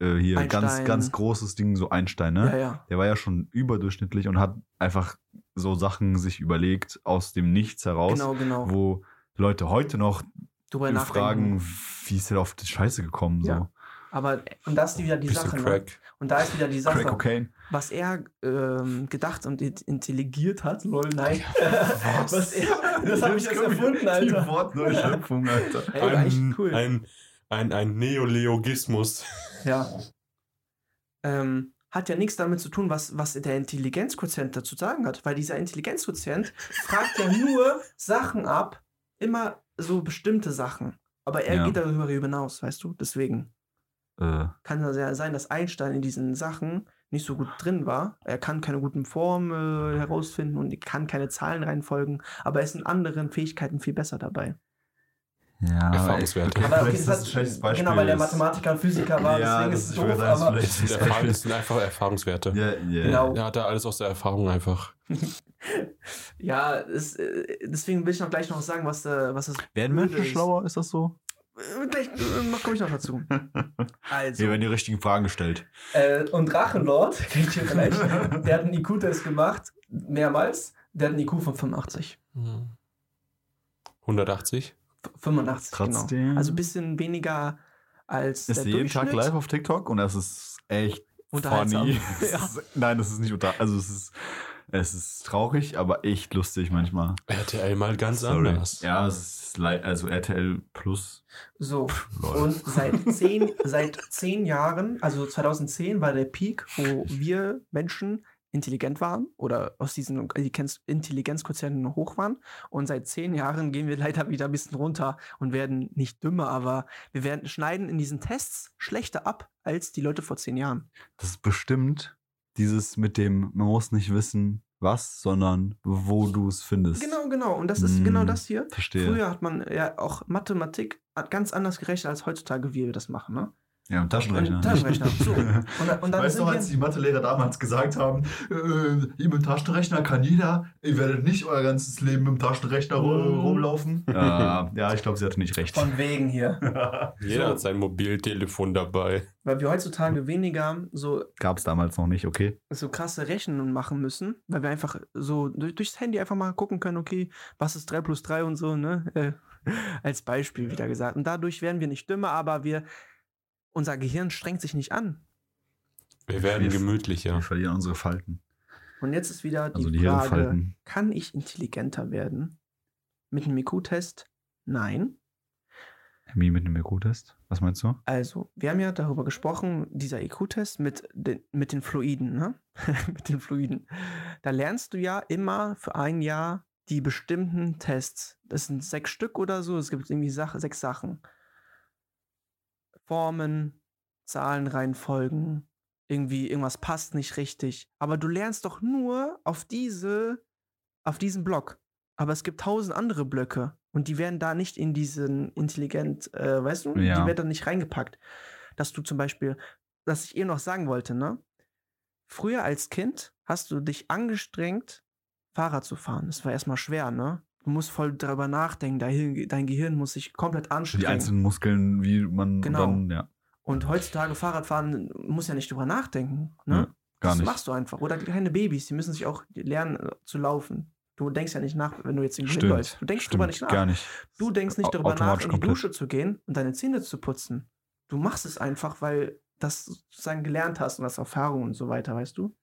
äh, hier ganz, Einstein. ganz großes Ding, so Einstein, ne? Ja, ja. Der war ja schon überdurchschnittlich und hat einfach so Sachen sich überlegt aus dem Nichts heraus, Genau, genau. wo Leute heute noch Drüber fragen, wie ist er auf die Scheiße gekommen? So. Ja. Aber, und das ist wieder die Sache. Ne? Und da ist wieder die Sache. Crack Cocaine. was er ähm, gedacht und in- intelligiert hat, lol, nein. was? er, das habe ich jetzt erfunden, Die Alter. Wortneuschöpfung, Alter. Ey, Ein, cool. ein, ein, ein Neologismus. Ja. Ähm, hat ja nichts damit zu tun, was, was der Intelligenzquotient dazu zu sagen hat, weil dieser Intelligenzquotient fragt ja nur Sachen ab, immer so bestimmte Sachen. Aber er Ja. geht darüber hinaus, weißt du? Deswegen Äh, kann es ja sein, dass Einstein in diesen Sachen nicht so gut drin war. Er kann keine guten Formen äh, herausfinden und kann keine Zahlen reinfolgen, aber er ist in anderen Fähigkeiten viel besser dabei. ja, Erfahrungswerte. Okay, Aber okay, ist das das ein schlechtes Beispiel. genau, weil der Mathematiker und Physiker war, Ja, deswegen das ist es ist- doof, sagen, das ist aber Das sind, Das Erfahrung, Beispiel- das sind einfach Erfahrungswerte. Ja, ja. Genau. Er hat da alles aus der Erfahrung einfach. ja, es, äh, deswegen will ich noch gleich noch sagen, was, äh, was das Werden Menschen ist. schlauer? Ist das so? Äh, Gleich äh, komme ich noch dazu. Also, Hier werden die richtigen Fragen gestellt. äh, und Drachenlord, kennt ihr vielleicht, der hat einen IQ-Test gemacht, mehrmals, der hat einen IQ von 85. 180? F- 85, Trotzdem. genau. Also ein bisschen weniger als Ist der jeden Tag live auf TikTok und das ist echt funny. Ja. Nein, das ist nicht unter. Also es ist. Es ist traurig, aber echt lustig manchmal. RTL mal ganz Sorry. anders. Ja, es ist also RTL Plus. So, Lol. und seit zehn, seit zehn Jahren, also 2010 war der Peak, wo wir Menschen intelligent waren oder aus diesen Intelligenz- Intelligenzquotienten hoch waren. Und seit zehn Jahren gehen wir leider wieder ein bisschen runter und werden nicht dümmer, aber wir werden schneiden in diesen Tests schlechter ab als die Leute vor zehn Jahren. Das ist bestimmt dieses mit dem, man muss nicht wissen, was, sondern wo du es findest. Genau, genau. Und das ist Mm, genau das hier. Verstehe. Früher hat man ja auch Mathematik ganz anders gerechnet als heutzutage, wie wir das machen, ne? Ja, und Taschenrechner. Taschenrechner, so. Und, und dann weißt du, als die Mathelehrer damals gesagt haben, äh, mit dem Taschenrechner kann jeder, ihr werdet nicht euer ganzes Leben mit dem Taschenrechner Mhm. rumlaufen? Ja, ja, ich glaube, sie hatte nicht recht. von wegen hier. Jeder So. hat sein Mobiltelefon dabei. Weil wir heutzutage weniger so, Gab es damals noch nicht, okay? so krasse Rechnungen machen müssen, weil wir einfach so durch, durchs Handy einfach mal gucken können, okay, was ist 3 plus 3 und so, ne? Äh, als Beispiel wieder gesagt. Und dadurch werden wir nicht dümmer, aber wir, unser Gehirn strengt sich nicht an. Wir werden Wir- gemütlicher. Wir verlieren unsere Falten. Und jetzt ist wieder die Also die Frage, kann ich intelligenter werden? Mit einem IQ-Test? Nein. Wie mit einem IQ-Test? Was meinst du? Also, wir haben ja darüber gesprochen, dieser IQ-Test mit den, mit den Fluiden, ne? mit den Fluiden. Da lernst du ja immer für ein Jahr die bestimmten Tests. Das sind sechs Stück oder so. Es gibt irgendwie Sache, sechs Sachen. Formen, Zahlenreihenfolgen, irgendwie irgendwas passt nicht richtig. Aber du lernst doch nur auf diese, auf diesen Block. Aber es gibt tausend andere Blöcke und die werden da nicht in diesen intelligent, äh, weißt du, Ja. die werden da nicht reingepackt. Dass du zum Beispiel, was ich eben noch sagen wollte, ne? Früher als Kind hast du dich angestrengt, Fahrrad zu fahren. Das war erstmal schwer, ne? Du musst voll darüber nachdenken, dein, dein Gehirn muss sich komplett Die anstrengen. einzelnen Muskeln, wie man Genau. dann, ja, Und heutzutage Fahrradfahren muss ja nicht drüber nachdenken, ne? Ja, gar das nicht. machst du einfach. Oder kleine Babys, die müssen sich auch lernen äh, zu laufen. Du denkst ja nicht nach, wenn du jetzt irgendwo Stimmt. hinläufst. Du denkst Stimmt, drüber nicht nach. gar nicht. Du denkst nicht darüber nach, in die komplett. Dusche zu gehen und deine Zähne zu putzen. Du machst es einfach, weil das sozusagen gelernt hast und das Erfahrung und so weiter, weißt du?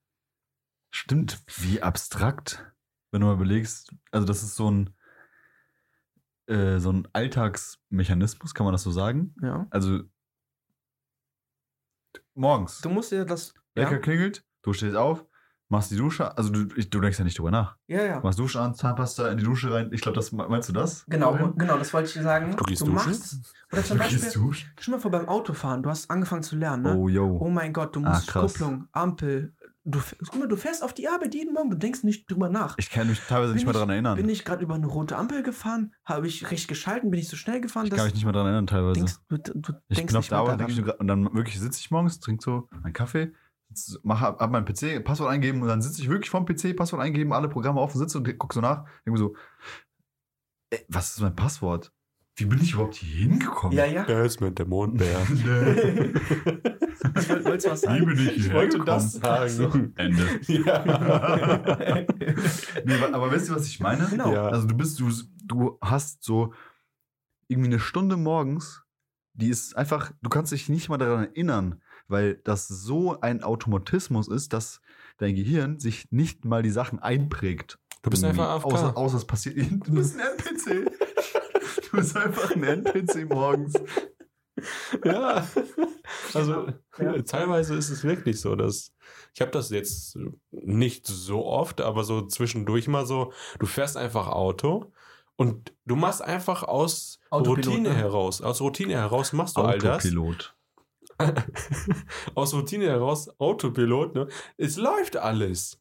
Stimmt, wie abstrakt, wenn du mal überlegst. Also, das ist so ein, äh, so ein Alltagsmechanismus, kann man das so sagen? Ja. Also, morgens, Du musst dir das. Wecker Ja, klingelt, du stehst auf, machst die Dusche, also du, ich, du denkst ja nicht drüber nach. ja. ja. Du machst Dusche an, Zahnpasta in die Dusche rein. Ich glaube, das meinst du das? Genau, Vorhin? genau, das wollte ich dir sagen. Du gehst du duschen? machst. Oder zum Du Beispiel, gehst duschen? schon mal vor beim Autofahren, du hast angefangen zu lernen, ne? Oh, yo. Oh mein Gott, du Ah, musst krass. Kupplung, Ampel. Du, guck mal, du fährst auf die Arbeit jeden Morgen, du denkst nicht drüber nach. Ich kann mich teilweise nicht Bin mehr daran erinnern. Bin ich gerade über eine rote Ampel gefahren? Habe ich recht geschalten? Bin ich so schnell gefahren? ich kann mich nicht mehr daran erinnern, teilweise. denkst, du, du Ich denkst bin auf nicht der Arbeit ich, und dann wirklich sitze ich morgens, trinke so meinen Kaffee, mache hab meinen PC, Passwort eingeben und dann sitze ich wirklich vorm PC, Passwort eingeben, alle Programme offen, sitze und gucke so nach, mir so, ey, was ist mein Passwort? Wie bin ich überhaupt hier hingekommen? Ja, ja. Da ist mit der Mondbär. Nee. Ich wollt- wolltest du was Wie sagen? bin ich Ich wollte das sagen. So, Ende. ja. nee, aber, weißt du, was ich meine? Genau. Ja. Also du bist, du, du hast so irgendwie eine Stunde morgens, die ist einfach, du kannst dich nicht mal daran erinnern, weil das so ein Automatismus ist, dass dein Gehirn sich nicht mal die Sachen einprägt. Du bist einfach AFK. Außer, außer es passiert. Du bist ein NPC. Du bist einfach ein NPC morgens. Ja. Also Ja. teilweise ist es wirklich so, dass ich habe das jetzt nicht so oft, aber so zwischendurch mal so, du fährst einfach Auto und du machst einfach aus Autopilot, Routine ne? heraus, aus Routine heraus machst du all das. Autopilot. aus Routine heraus Autopilot, ne? Es läuft alles.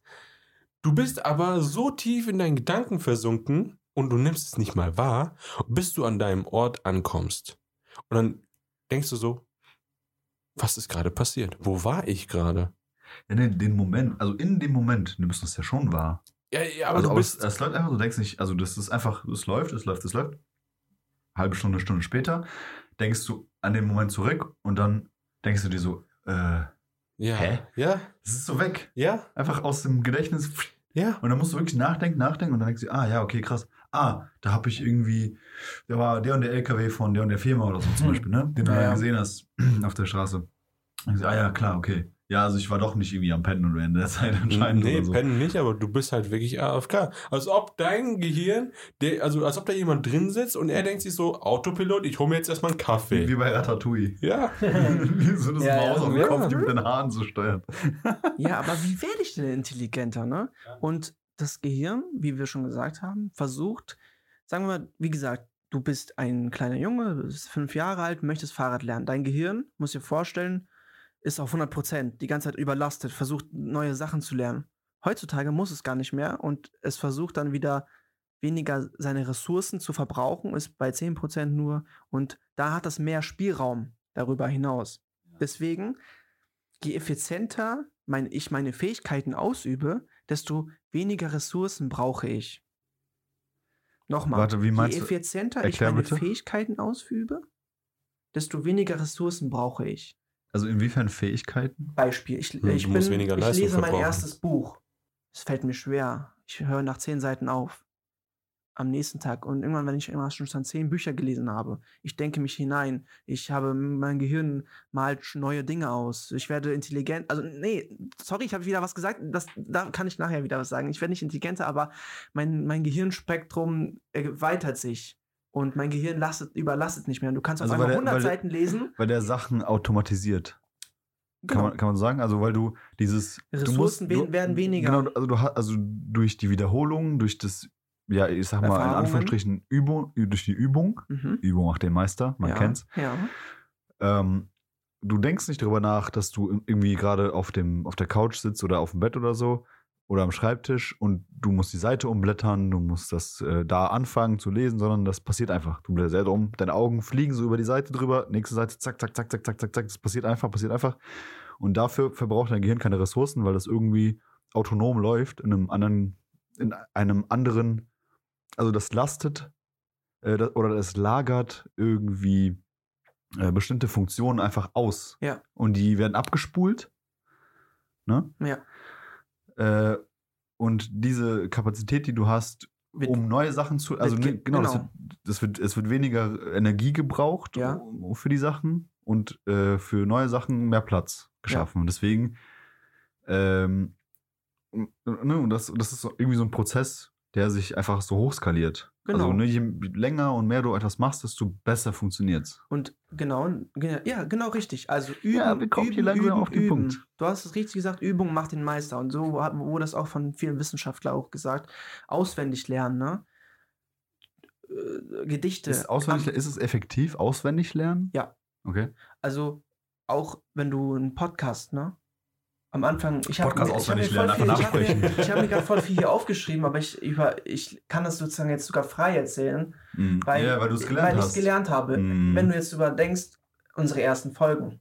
Du bist aber so tief in deinen Gedanken versunken und du nimmst es nicht mal wahr, bis du an deinem Ort ankommst. Und dann denkst du so, was ist gerade passiert? Wo war ich gerade? Ja, den, den Moment, also in dem Moment nimmst du es ja schon wahr. Ja, ja, aber also, du bist. es, es läuft einfach, du denkst nicht, also das ist einfach, es läuft, es läuft, es läuft. Halbe Stunde, Stunde später denkst du an den Moment zurück und dann denkst du dir so, äh, ja, Hä? ja, es ist so weg. ja, Einfach aus dem Gedächtnis. ja. Und dann musst du wirklich nachdenken, nachdenken und dann denkst du, ah ja, okay, krass. Ah, da habe ich irgendwie, da war der und der LKW von der und der Firma oder so zum Hm. Beispiel, ne? Den du Ja, gesehen hast auf der Straße. Denkst du, ah ja, klar, okay. Ja, also ich war doch nicht irgendwie am Pennen und während der Zeit anscheinend. Nee, oder so. pennen nicht, aber du bist halt wirklich AFK. Als ob dein Gehirn, der, also als ob da jemand drin sitzt und er denkt sich so, Autopilot, ich hole mir jetzt erstmal einen Kaffee. wie bei Ratatouille. Ja. wie so das Ja, Maus ja, auf dem. Kopf, die mit den Haaren zu steuern. Ja, aber wie werde ich denn intelligenter, ne? Ja. Und das Gehirn, wie wir schon gesagt haben, versucht, sagen wir mal, wie gesagt, du bist ein kleiner Junge, du bist fünf Jahre alt, möchtest Fahrrad lernen. Dein Gehirn, muss dir vorstellen, ist auf 100 Prozent, die ganze Zeit überlastet, versucht neue Sachen zu lernen. Heutzutage muss es gar nicht mehr und es versucht dann wieder weniger seine Ressourcen zu verbrauchen, ist bei 10 Prozent nur und da hat das mehr Spielraum darüber hinaus. Deswegen, je effizienter mein, ich meine Fähigkeiten ausübe, desto weniger Ressourcen brauche ich. Nochmal, Warte, wie meinst je du? effizienter ich Erklär meine bitte. Fähigkeiten ausübe, desto weniger Ressourcen brauche ich. Also inwiefern Fähigkeiten? Beispiel, ich, Hm, ich, du bin, ich lese mein erstes Buch. Es fällt mir schwer. Ich höre nach zehn Seiten auf. Am nächsten Tag. Und irgendwann, wenn ich immer schon zehn Bücher gelesen habe, ich denke mich hinein. Ich habe mein Gehirn malt neue Dinge aus. Ich werde intelligent. Also, nee, sorry, ich habe wieder was gesagt. Das, da kann ich nachher wieder was sagen. Ich werde nicht intelligenter, aber mein, mein Gehirnspektrum erweitert sich. Und mein Gehirn lastet, überlastet nicht mehr. Du kannst auf Also, weil einmal der- 100 weil der- Seiten lesen. Weil der Sachen automatisiert. Kann, Genau. man, kann man sagen? Also weil du dieses... du Ressourcen we- werden weniger. Genau, also du hast, also durch die Wiederholung, durch das, ja, ich sag mal in. Anführungsstrichen Übung, durch die Übung, Mhm. Übung macht den Meister, man ja. kennt's. Ja. Ähm, du denkst nicht darüber nach, dass du irgendwie gerade auf dem auf der Couch sitzt oder auf dem Bett oder so oder am Schreibtisch und du musst die Seite umblättern, du musst das äh, da anfangen zu lesen, sondern das passiert einfach. Du blätterst um, deine Augen fliegen so über die Seite drüber, nächste Seite, zack, zack, zack, zack, zack, zack, zack, das passiert einfach, passiert einfach. Und dafür verbraucht dein Gehirn keine Ressourcen, weil das irgendwie autonom läuft in einem anderen, in einem anderen, also das lastet äh, das, oder das lagert irgendwie äh, bestimmte Funktionen einfach aus. Ja. Und die werden abgespult. Ne? Ja. Äh, und diese Kapazität, die du hast, Wird- um neue Sachen zu. Also ge- ne, genau, Das, genau. wird, das wird, es wird weniger Energie gebraucht Ja. für die Sachen und äh, für neue Sachen mehr Platz geschaffen. Und deswegen, ähm, ne, und das, das ist irgendwie so ein Prozess, der sich einfach so hochskaliert. Genau. Also ne, je länger und mehr du etwas machst, desto besser funktioniert's. Und genau, ge- ja, genau richtig. Also üben, Ja, wir kommen üben, hier langsam üben, auf den üben. Punkt. Du hast es richtig gesagt, Übung macht den Meister. Und so hat- wurde das auch von vielen Wissenschaftlern auch gesagt. Auswendig lernen, ne? Äh, Gedichte. Ist, auswendig, ist es effektiv, auswendig lernen? Ja. Okay. Also auch wenn du einen Podcast, ne? Am Anfang, ich habe Podcast auswendig lernen, einfach ich habe mir, nachsprechen. ich hab mir gerade voll viel hier aufgeschrieben, aber ich, über, ich kann das sozusagen jetzt sogar frei erzählen. Mhm. Weil, ja, weil weil ich es gelernt habe. Mhm. Wenn du jetzt überdenkst, unsere ersten Folgen,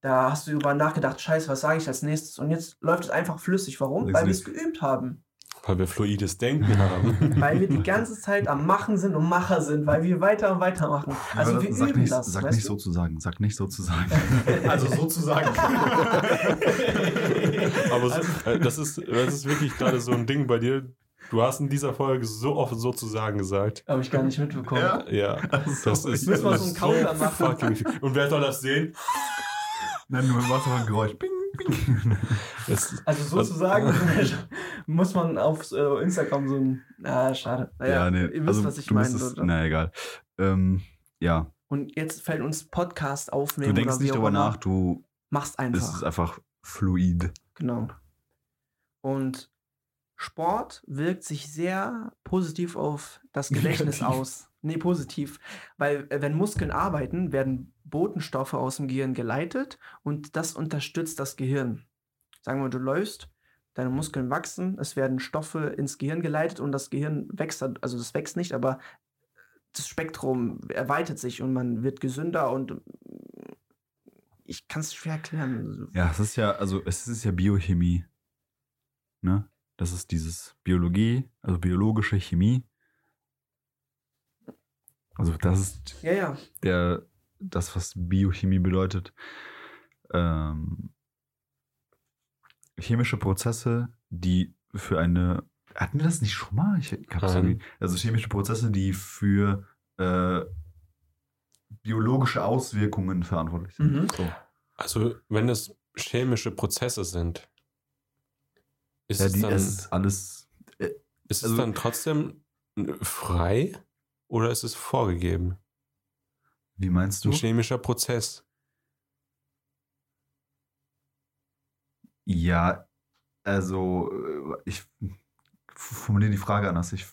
da hast du über nachgedacht, scheiße, was sage ich als nächstes? Und jetzt läuft es einfach flüssig. Warum? Weil wir es geübt haben. Weil wir fluides Denken haben. Weil wir die ganze Zeit am Machen sind und Macher sind, weil wir weiter und weiter machen. Also Aber wir sag üben nicht, das. Sag nicht du? so zu sagen. Sag nicht so zu sagen. also so zu sagen. Aber so, Also- äh, das, ist, das ist wirklich gerade so ein Ding bei dir. Du hast in dieser Folge so oft sozusagen gesagt. Habe ich gar nicht mitbekommen. Ja. Ja, das ist, Müssen wir so einen Counter machen. fucking viel. Und wer soll das sehen? Nein, du machst aber ein Geräusch. Bing, Also sozusagen muss man auf äh, Instagram so ein. Ah, schade. Naja, ja, nee. Ihr wisst, also, was ich du meine. müsstest, na egal. Ähm, ja, Und jetzt fällt uns Podcast du aufnehmen. denkst oder wie nicht immer. nach, du, Machst es einfach. ist einfach fluid. Genau. Und Sport wirkt sich sehr positiv auf das Gedächtnis aus. Nee, positiv. Weil äh, wenn Muskeln arbeiten, werden Botenstoffe aus dem Gehirn geleitet und das unterstützt das Gehirn. Sagen wir, du läufst, deine Muskeln wachsen, es werden Stoffe ins Gehirn geleitet und das Gehirn wächst, also das wächst nicht, aber das Spektrum erweitert sich und man wird gesünder und äh, ich kann es schwer erklären. Ja, es ist ja, also es ist ja Biochemie. Ne? Das ist dieses Biologie, also biologische Chemie. Also das ist Ja, ja. der, das, was Biochemie bedeutet. Ähm, chemische Prozesse, die für eine. Hatten wir das nicht schon mal? Ich irgendwie. Also chemische Prozesse, die für äh, biologische Auswirkungen verantwortlich sind. Mhm. So. also, wenn es chemische Prozesse sind, ist Ja, es die, dann, es ist alles. ist es also- dann trotzdem frei oder ist es vorgegeben? Wie meinst du? Ein chemischer Prozess. Ja, also äh, ich formuliere die Frage anders. Ich,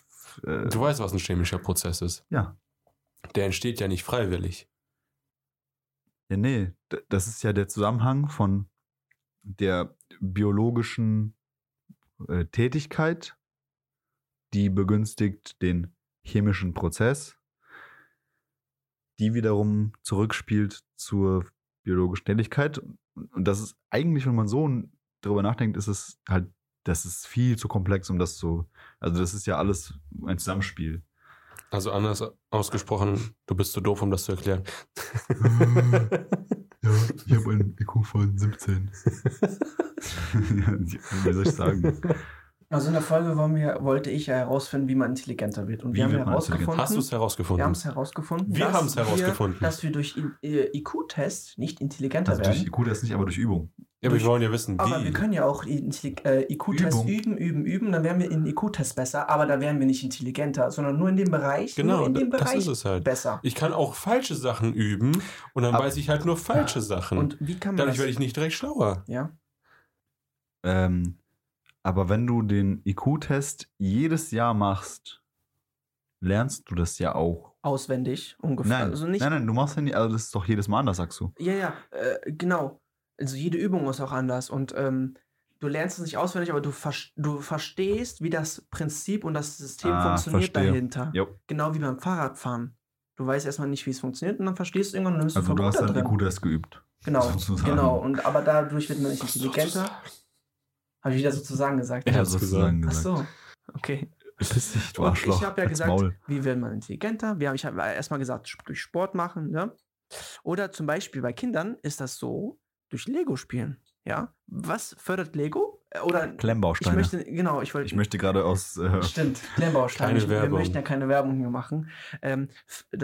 äh, Du weißt, was ein chemischer Prozess ist. ja. Der entsteht ja nicht freiwillig. ja, nee, das ist ja der Zusammenhang von der biologischen äh, Tätigkeit, die begünstigt den chemischen Prozess, die wiederum zurückspielt zur biologischen Tätigkeit. Und das ist eigentlich, wenn man so drüber nachdenkt, ist es halt, das ist viel zu komplex, um das zu, also das ist ja alles ein Zusammenspiel. Also anders ausgesprochen, du bist zu doof, um das zu erklären. Ja, ich habe einen IQ von 17. Wie soll ich sagen? Also in der Folge wollen wir, wollte ich ja herausfinden, wie man intelligenter wird. Und Wie wir haben wird man herausgefunden, Hast du es wir herausgefunden? haben es herausgefunden, Wir dass haben's herausgefunden. Wir, dass wir durch I- äh, IQ-Test nicht intelligenter Also durch werden. IQ das nicht, aber durch Übung. ja, aber wir durch- wollen ja wissen, Aber wir wie. können ja auch Intelli- äh, üben, üben, üben, dann wären wir in IQ-Test besser, aber da wären wir nicht intelligenter, sondern nur in dem Bereich, Genau, nur in dem das Bereich ist es halt. besser. Ich kann auch falsche Sachen üben und dann Ab- weiß ich halt nur falsche Sachen. Und wie kann man Dadurch das? werde ich nicht direkt schlauer. ja, Ähm, aber wenn du den IQ-Test jedes Jahr machst, lernst du das ja auch. auswendig ungefähr. Nein, also nicht, nein, nein, du machst ja nicht, also das ist doch jedes Mal anders, sagst du. Ja, ja, äh, genau. Also jede Übung ist auch anders und ähm, du lernst es nicht auswendig, aber du, ver du verstehst, wie das Prinzip und das System Ah, funktioniert verstehe. dahinter. Jo. Genau wie beim Fahrradfahren. Du weißt erstmal nicht, wie es funktioniert und dann verstehst du irgendwann und nimmst Also du du voll hast dann. IQ-Test geübt. Genau, sozusagen. genau. Und aber dadurch wird man nicht intelligenter. Habe ich wieder sozusagen gesagt. Ja, sozusagen Ach gesagt. so. Okay. Piss dich, du Und Arschloch. ich habe ja gesagt, Maul. wie wird man intelligenter? Wir haben, ich habe erstmal gesagt, durch Sport machen. Ne? Oder zum Beispiel bei Kindern ist das so, durch Lego spielen. Ja? Was fördert Lego? Äh, Oder ich Klemmbausteine. Ich möchte, möchte, genau, ich wollte. gerade aus. Äh, Stimmt, Klemmbausteine. Keine Ich- Wir möchten ja keine Werbung hier machen. Ähm,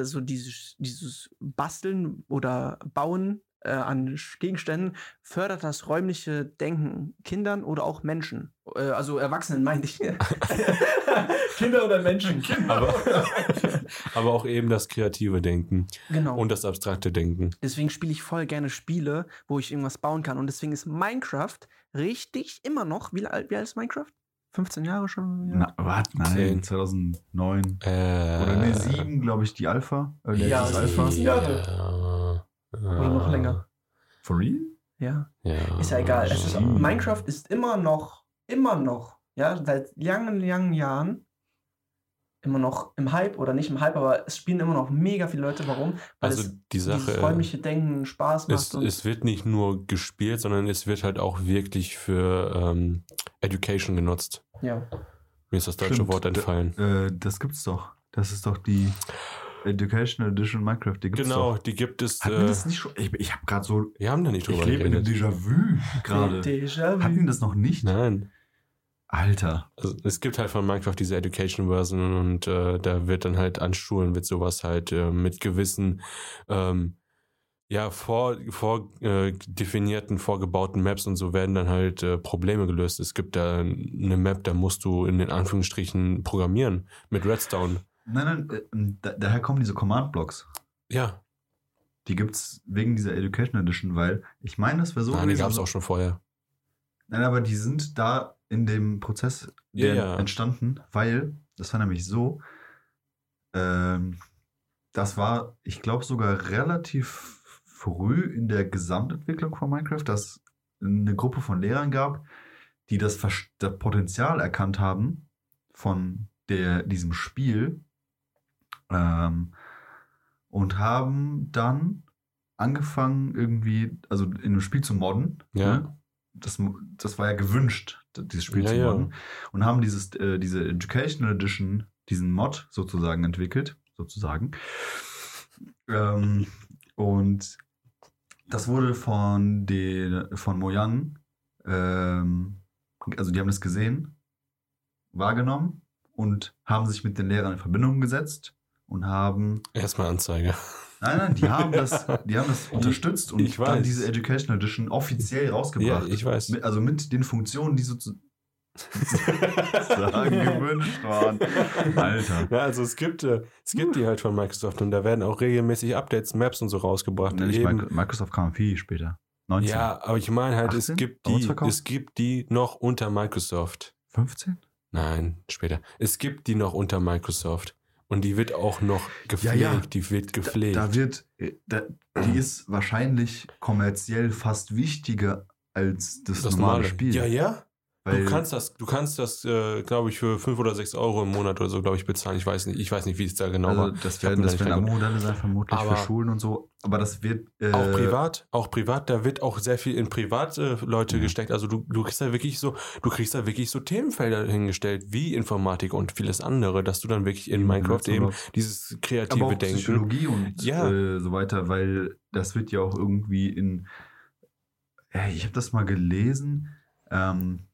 so dieses, dieses Basteln oder Bauen äh, an Gegenständen fördert das räumliche Denken Kindern oder auch Menschen. Äh, also Erwachsenen meinte ich. Kinder oder Menschen. Aber, aber auch eben das kreative Denken Genau. und das abstrakte Denken. deswegen spiele ich voll gerne Spiele, wo ich irgendwas bauen kann. Und deswegen ist Minecraft richtig immer noch. Wie alt, wie alt ist Minecraft? 15 Jahre schon? na, warte, nein, Zehn. 2009. Äh, Oder nee, 7, glaube ich, die Alpha. Äh, die Ja. Alpha. Jahre. Ja, Oder noch länger. For real? Ja. Ja. Ist ja egal. Es ist. Minecraft ist immer noch, immer noch, ja, seit langen, langen Jahren immer noch im Hype oder nicht im Hype, aber es spielen immer noch mega viele Leute. Warum? Weil Also es die dieses Sache, räumliche Denken Spaß macht. es, und, es wird nicht nur gespielt, sondern es wird halt auch wirklich für ähm, Education genutzt. ja. Mir ist das deutsche Stimmt. Wort entfallen. Äh, das gibt's doch. Das ist doch die Educational Edition Minecraft. Die gibt's Genau, doch. die gibt es. Hatten Äh, das nicht schon? Ich, ich habe gerade so. wir haben da nicht Ich drüber lebe in einem. Déjà-vu gerade. Déjà vu. Hatten das noch nicht? Nein. Alter. Also es gibt halt von Minecraft diese Education-Version und äh, da wird dann halt an Schulen wird sowas halt äh, mit gewissen ähm, ja, vor, vor äh, definierten, vorgebauten Maps und so werden dann halt äh, Probleme gelöst. Es gibt da eine Map, da musst du in den Anführungsstrichen programmieren mit Redstone. Nein, nein, äh, da, daher kommen diese Command-Blocks. Ja, Die gibt's wegen dieser Education Edition, weil ich meine, das wäre so. nein, die gab es auch schon vorher. Nein, aber die sind da in dem Prozess Ja, ja. entstanden, weil das war nämlich so, ähm, das war, ich glaube, sogar relativ früh in der Gesamtentwicklung von Minecraft, dass eine Gruppe von Lehrern gab, die das, das Potenzial erkannt haben von der, diesem Spiel ähm, und haben dann angefangen irgendwie, also in einem Spiel zu modden. Ja. Ne? Das, das war ja gewünscht, dieses Spiel Ja, zu ja. modden. Und haben dieses, äh, diese Educational Edition, diesen Mod sozusagen entwickelt, sozusagen. Ähm, und das wurde von, den, von Mojang, ähm, also die haben das gesehen, wahrgenommen und haben sich mit den Lehrern in Verbindung gesetzt und haben Erstmal Anzeige. Nein, nein, die haben das, die haben das unterstützt und ich dann weiß. diese Education Edition offiziell rausgebracht. Ja, ich weiß. Mit, also mit den Funktionen, die so zu sagen gewünscht waren. Alter. Ja, also es gibt, äh, es gibt die halt von Microsoft und da werden auch regelmäßig Updates, Maps und so rausgebracht. Nicht Eben- Micro- Microsoft kam viel später. 19. ja, aber ich meine halt, es 18? gibt die, es gibt die noch unter Microsoft. 15? Nein, später. Es gibt die noch unter Microsoft. Und die wird auch noch gepflegt. Ja, ja. Die wird Da, gepflegt. da wird, äh, da, die ist wahrscheinlich kommerziell fast wichtiger als das, normale, Spiel. Ja, ja. Du kannst das, du kannst das, äh, glaube ich, für 5 oder 6 Euro im Monat oder so, glaube ich, bezahlen. Ich weiß nicht, ich weiß nicht, wie es da genau also war. das werden, das werden. Abo-Modelle sein, vermutlich Aber- für Schulen und so. Aber das wird. Äh, Auch privat, auch privat, da wird auch sehr viel in private Leute Ja. gesteckt. Also du, du kriegst da wirklich so, du kriegst da wirklich so Themenfelder hingestellt, wie Informatik und vieles andere, dass du dann wirklich in Minecraft Ja, eben aber- dieses aber kreative auch Denken. Psychologie und Ja. äh, so weiter, weil das wird ja auch irgendwie in. Äh, ich habe das mal gelesen. Ähm,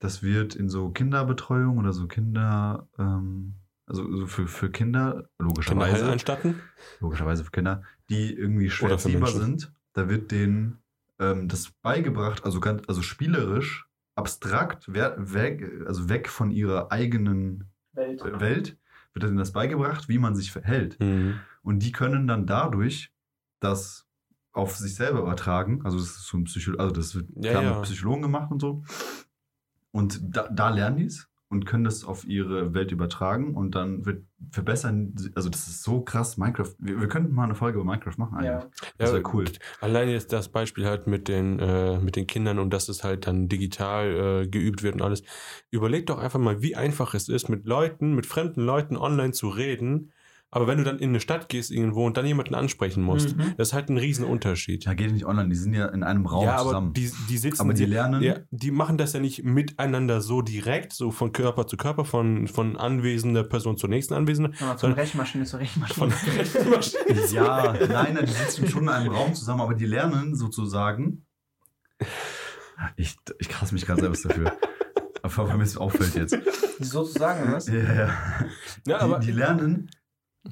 das wird in so Kinderbetreuung oder so Kinder. Ähm, also so für, für Kinder, logischerweise. heil einstatten? logischerweise für Kinder, die irgendwie schwer erziehbar sind, da wird denen ähm, das beigebracht, also ganz, also spielerisch, abstrakt, weg, also weg von ihrer eigenen Welt. äh, Welt, wird denen das beigebracht, wie man sich verhält. Mhm. Und die können dann dadurch das auf sich selber übertragen. Also das ist so ein Psycho, also das wird Ja, klar ja. mit Psychologen gemacht und so. Und da, da lernen die es und können das auf ihre Welt übertragen und dann wird verbessern, sie- also das ist so krass, Minecraft. Wir, wir könnten mal eine Folge über Minecraft machen eigentlich. Ja. Das wäre cool. Allein jetzt das Beispiel halt mit den, äh, mit den Kindern und dass es halt dann digital äh, geübt wird und alles. Überleg doch einfach mal, wie einfach es ist, mit Leuten, mit fremden Leuten online zu reden. Aber wenn du dann in eine Stadt gehst irgendwo und dann jemanden ansprechen musst, Mhm. das ist halt ein Riesenunterschied. Ja, geht nicht online, die sind ja in einem Raum ja, aber zusammen. die, die sitzen, Aber die lernen- ja, die machen das ja nicht miteinander so direkt, so von Körper zu Körper, von, von anwesender Person zur nächsten anwesenden, Ja, von sondern Rechenmaschine zu Rechenmaschine. von Rechenmaschine. ja, nein, nein, die sitzen schon in einem Raum zusammen, aber die lernen sozusagen. Ich, ich krass mich gerade selbst dafür. Aber weil mir das auffällt jetzt. Sozusagen, was? Ja, ja. Ja, aber die, die lernen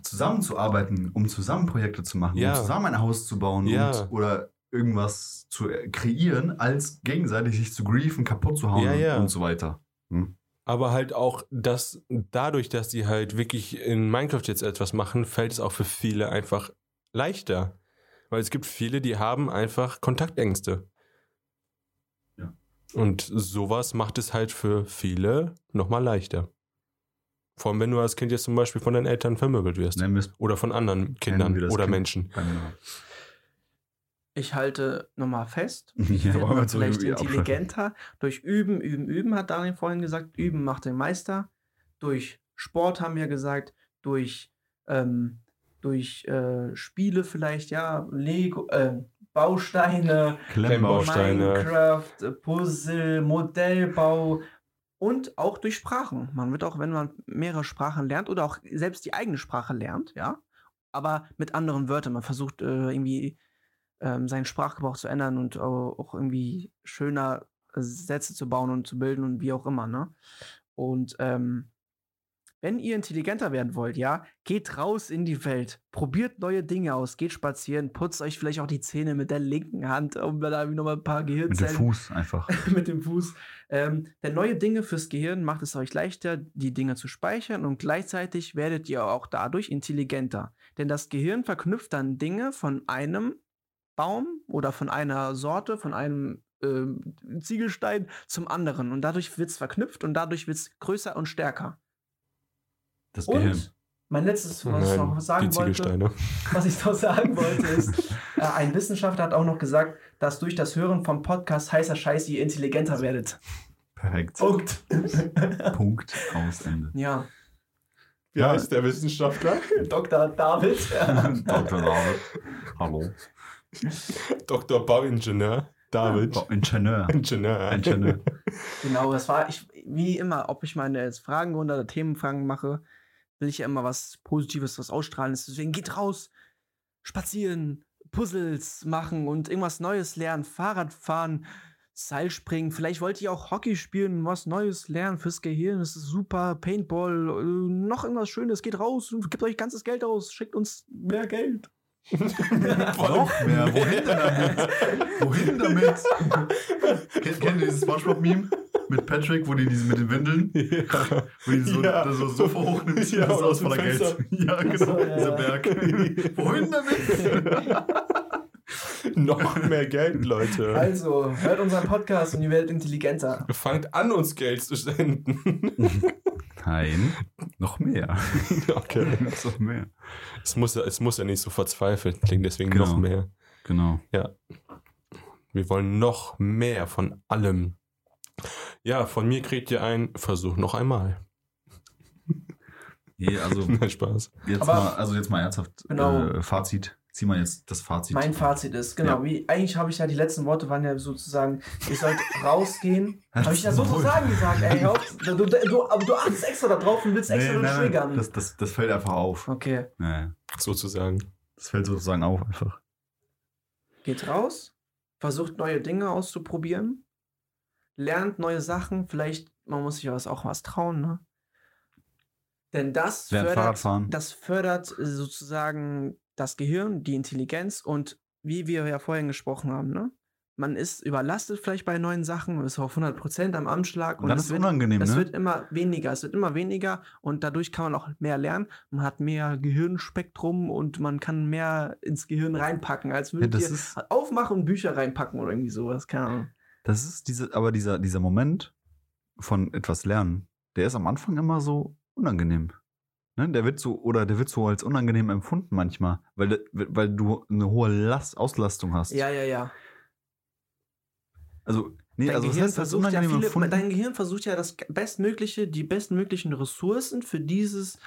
zusammenzuarbeiten, um zusammen Projekte zu machen, Ja. um zusammen ein Haus zu bauen Ja. und, oder irgendwas zu äh, kreieren, als gegenseitig sich zu griefen, kaputt zu hauen Ja, ja. Und, und so weiter. Hm? Aber halt auch, dass dadurch, dass die halt wirklich in Minecraft jetzt etwas machen, fällt es auch für viele einfach leichter. Weil es gibt viele, die haben einfach Kontaktängste. Ja. Und sowas macht es halt für viele nochmal leichter. Vor allem, wenn du als Kind jetzt zum Beispiel von deinen Eltern vermöbelt wirst. Es Oder von anderen Kindern oder Kind. Menschen. Ich halte nochmal fest. Ja, Ich werde wollen wir mal jetzt vielleicht intelligenter. Durch Üben, Üben, Üben, hat Daniel vorhin gesagt. Üben macht den Meister. Durch Sport haben wir gesagt. Durch, ähm, durch äh, Spiele vielleicht, ja. Lego, äh, Bausteine, Klemmbausteine. Minecraft, Puzzle, Modellbau und auch durch Sprachen. Man wird auch, wenn man mehrere Sprachen lernt oder auch selbst die eigene Sprache lernt, ja, aber mit anderen Wörtern. Man versucht äh, irgendwie ähm, seinen Sprachgebrauch zu ändern und au- auch irgendwie schöner äh, Sätze zu bauen und zu bilden und wie auch immer, ne? Und ähm, wenn ihr intelligenter werden wollt, ja, geht raus in die Welt, probiert neue Dinge aus, geht spazieren, putzt euch vielleicht auch die Zähne mit der linken Hand, um da nochmal ein paar Mit dem Gehirnzellen Fuß einfach. mit dem Fuß. Ähm, denn neue Dinge fürs Gehirn macht es euch leichter, die Dinge zu speichern und gleichzeitig werdet ihr auch dadurch intelligenter. Denn das Gehirn verknüpft dann Dinge von einem Baum oder von einer Sorte, von einem ähm, Ziegelstein zum anderen. Und dadurch wird es verknüpft und dadurch wird es größer und stärker. Das Gehirn. Und mein letztes, was ich Nein, noch die sagen wollte, was ich noch sagen wollte, ist, äh, ein Wissenschaftler hat auch noch gesagt, dass durch das Hören vom Podcast heißer Scheiß ihr intelligenter werdet. Perfekt. Punkt. Punkt aus Ende. ja, Wie heißt der Wissenschaftler? Dr. David. Dr. David. Hallo. Dr. Bauingenieur David. Oh, Ingenieur. Ingenieur. Ingenieur. genau, das war ich, wie immer, ob ich meine jetzt Fragenrunde oder Themenfragen mache, will ich ja immer was Positives, was ausstrahlen. Deswegen geht raus, spazieren, Puzzles machen und irgendwas Neues lernen, Fahrrad fahren, Seilspringen. Vielleicht wollt ihr auch Hockey spielen, was Neues lernen fürs Gehirn. Das ist super. Paintball, äh, noch irgendwas Schönes. Geht raus gebt euch ganzes Geld aus. Schickt uns mehr Geld. Noch mehr. Wohin denn damit? Wohin damit? Kennt, kennt ihr dieses Spongebob-Meme? Mit Patrick, wo die diese mit den Windeln, Ja. wo die so, Ja. das so Sofa hochnimmt, Ja, das aus voller Geld. Ja, genau, so, ja, dieser ja. Berg. Wohin damit? Noch mehr Geld, Leute. Also, hört unseren Podcast und ihr werdet intelligenter. Fangt an, uns Geld zu senden. Nein, noch mehr. okay. noch mehr. Es muss, ja- es muss ja nicht so verzweifelt klingen, deswegen Genau. noch mehr. Genau. Wir wollen noch mehr von allem. Ja, von mir kriegt ihr einen Versuch noch einmal. Nee, also Nein, Spaß. jetzt Aber- mal, also jetzt mal ernsthaft Genau. äh, Fazit. Zieh mal jetzt das Fazit. Mein Fazit ist, genau, Ja. wie eigentlich habe ich ja die letzten Worte waren ja sozusagen, ihr sollt rausgehen. habe ich ja sozusagen gesagt, ey, hör auf, du, du, du, aber du achtest extra da drauf und willst extra Nee, nein, triggern. das, das, das fällt einfach auf. okay, Nee, Sozusagen. das fällt sozusagen auf einfach. geht raus, versucht neue Dinge auszuprobieren, lernt neue Sachen, vielleicht, man muss sich was auch was trauen, ne? Denn das Lernt fördert, das fördert sozusagen das Gehirn, die Intelligenz und wie wir ja vorhin gesprochen haben, ne? Man ist überlastet vielleicht bei neuen Sachen, man ist auf 100% am Anschlag Und dann es ist wird, unangenehm, es ne? wird immer weniger, es wird immer weniger und dadurch kann man auch mehr lernen. Man hat mehr Gehirnspektrum und man kann mehr ins Gehirn reinpacken, als Ja, das ihr ist, aufmachen und Bücher reinpacken oder irgendwie sowas, keine Ahnung. Das ist diese, aber dieser, dieser Moment von etwas lernen, der ist am Anfang immer so unangenehm. Ne? Der wird so, oder der wird so als unangenehm empfunden manchmal, weil, weil du eine hohe Last, Auslastung hast. Ja, ja, ja. Also, nee, Dein, also Gehirn heißt das versucht ja viele, empfunden? dein Gehirn versucht ja das bestmögliche, die bestmöglichen Ressourcen für dieses.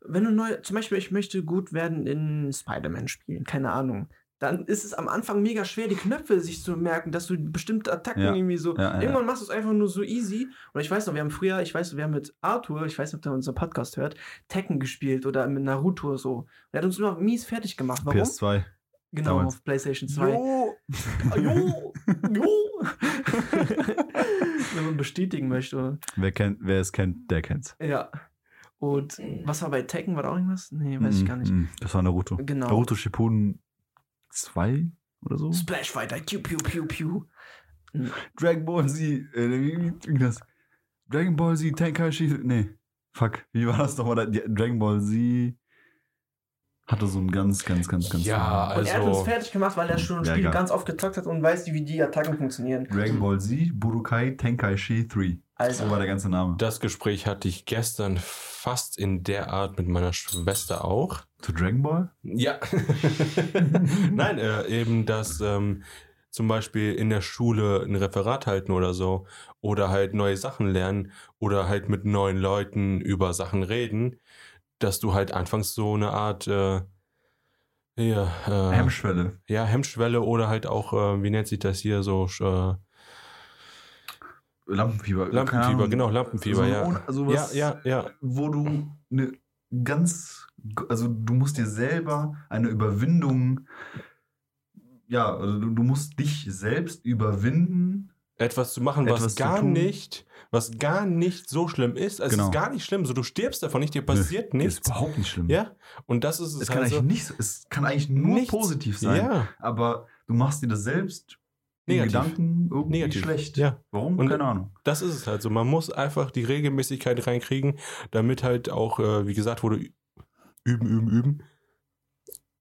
Wenn du neu, zum Beispiel, ich möchte gut werden in Spider-Man spielen, keine Ahnung. Dann ist es am Anfang mega schwer, die Knöpfe sich zu merken, dass du bestimmte Attacken Ja. irgendwie so. Ja, ja, irgendwann machst du es einfach nur so easy. Und ich weiß noch, wir haben früher, ich weiß, wir haben mit Arthur, ich weiß nicht, ob der unseren Podcast hört, Tekken gespielt oder mit Naruto so. Der hat uns immer mies fertig gemacht. Warum? PS2. genau, damals. auf PlayStation 2. Jo. Jo, jo. Wenn man bestätigen möchte. Wer, kennt, wer es kennt, der kennt's. Ja. Und was war bei Tekken? War da auch irgendwas? Nee, weiß ich gar nicht. Mm, mm, Das war Naruto. Genau. Naruto Shippuden 2 oder so? Splash Fighter, piu, piu, piu, piu. Dragon Ball Z, äh, wie, wie das? Dragon Ball Z, Tenkaichi, nee, fuck, wie war das nochmal? Dragon Ball Z hatte so ein ganz, ganz, ganz, ganz. Ja, Und er hat uns Also- fertig gemacht, weil er schon ein Ja, Spiel egal. ganz oft gezockt hat und weiß, wie die Attacken funktionieren. Dragon Ball Z, Budokai Tenkaichi 3. Also, So war der ganze Name. Das Gespräch hatte ich gestern fast in der Art mit meiner Schwester auch. Zu Dragon Ball? Ja. Nein, äh, eben, dass ähm, zum Beispiel in der Schule ein Referat halten oder so oder halt neue Sachen lernen oder halt mit neuen Leuten über Sachen reden, dass du halt anfangs so eine Art äh, hier, äh, Hemmschwelle. ja, Hemmschwelle oder halt auch, äh, wie nennt sich das hier, so äh, Lampenfieber. Lampenfieber, genau, Lampenfieber, so, ja. Also was, Ja, ja, ja. Wo du eine ganz, also du musst dir selber eine Überwindung, ja, also du, musst dich selbst überwinden. etwas zu machen, was Etwas zu gar nicht, was gar nicht so schlimm ist. Es Genau. ist gar nicht schlimm. So, du stirbst davon nicht, dir passiert nichts. Ist überhaupt nicht schlimm. Ja, und das ist es, Es kann halt eigentlich so. nicht, so- es kann eigentlich nur Nichts. positiv sein. Ja, Aber du machst dir das selbst Negativ. Gedanken irgendwie Negativ. schlecht. ja. Warum? Und- Keine Ahnung. Das ist es halt so. Man muss einfach die Regelmäßigkeit reinkriegen, damit halt auch, äh, wie gesagt wurde, üben, üben, üben.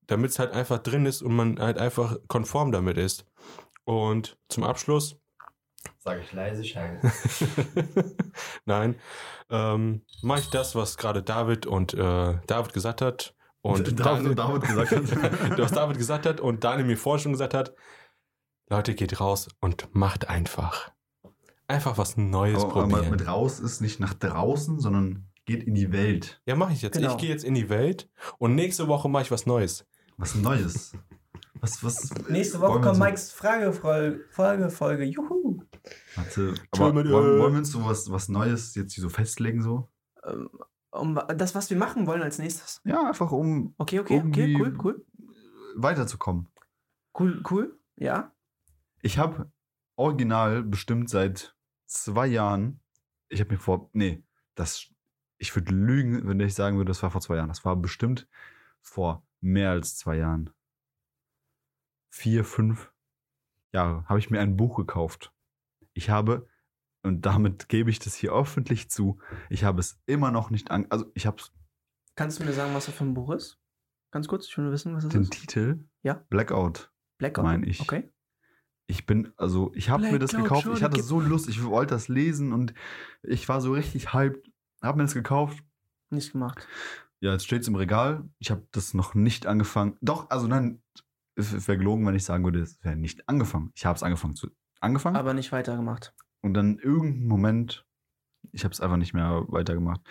Damit es halt einfach drin ist und man halt einfach konform damit ist. Und zum Abschluss, Sag ich leise Scheiße. nein, ähm, mache ich das, was gerade David und äh, David gesagt hat. Und David, und David gesagt hat. was David gesagt hat und Daniel mir vorher schon gesagt hat, Leute, geht raus und macht einfach. Einfach was Neues aber, aber probieren. mit raus ist nicht nach draußen, sondern geht in die Welt. Ja, mache ich jetzt. Genau. Ich gehe jetzt in die Welt und nächste Woche mache ich was Neues. Was Neues. Was, was, nächste äh, Woche wollen wir kommt so- Mikes Fragefolge, Folge, Folge, juhu. Warte, aber wollen, wollen wir uns so was, was Neues jetzt hier so festlegen so? Ähm, um, das, was wir machen wollen als nächstes. Ja, einfach um Okay, okay, okay, Irgendwie- cool, cool. weiterzukommen. Cool, cool, ja. Ich habe original bestimmt seit zwei Jahren, ich habe mir vor, nee, das, ich würde lügen, wenn ich sagen würde, das war vor zwei Jahren. Das war bestimmt vor mehr als zwei Jahren. vier, fünf Jahre habe ich mir ein Buch gekauft. Ich habe, und damit gebe ich das hier öffentlich zu, ich habe es immer noch nicht an, also ich habe Kannst du mir sagen, was das für ein Buch ist? Ganz kurz, ich will nur wissen, was das den ist. Titel Ja. Blackout. Blackout. mein ich. Okay. Ich bin, also ich habe mir das Blackout, gekauft, ich hatte so Lust, ich wollte das lesen und ich war so richtig hyped, habe mir das gekauft. Nicht gemacht. Ja, jetzt steht es im Regal. Ich habe das noch nicht angefangen. Doch, also nein, es wäre gelogen, wenn ich sagen würde, es wäre nicht angefangen. Ich habe es angefangen zu angefangen Aber nicht weitergemacht. und dann irgendeinen Moment, ich habe es einfach nicht mehr weitergemacht.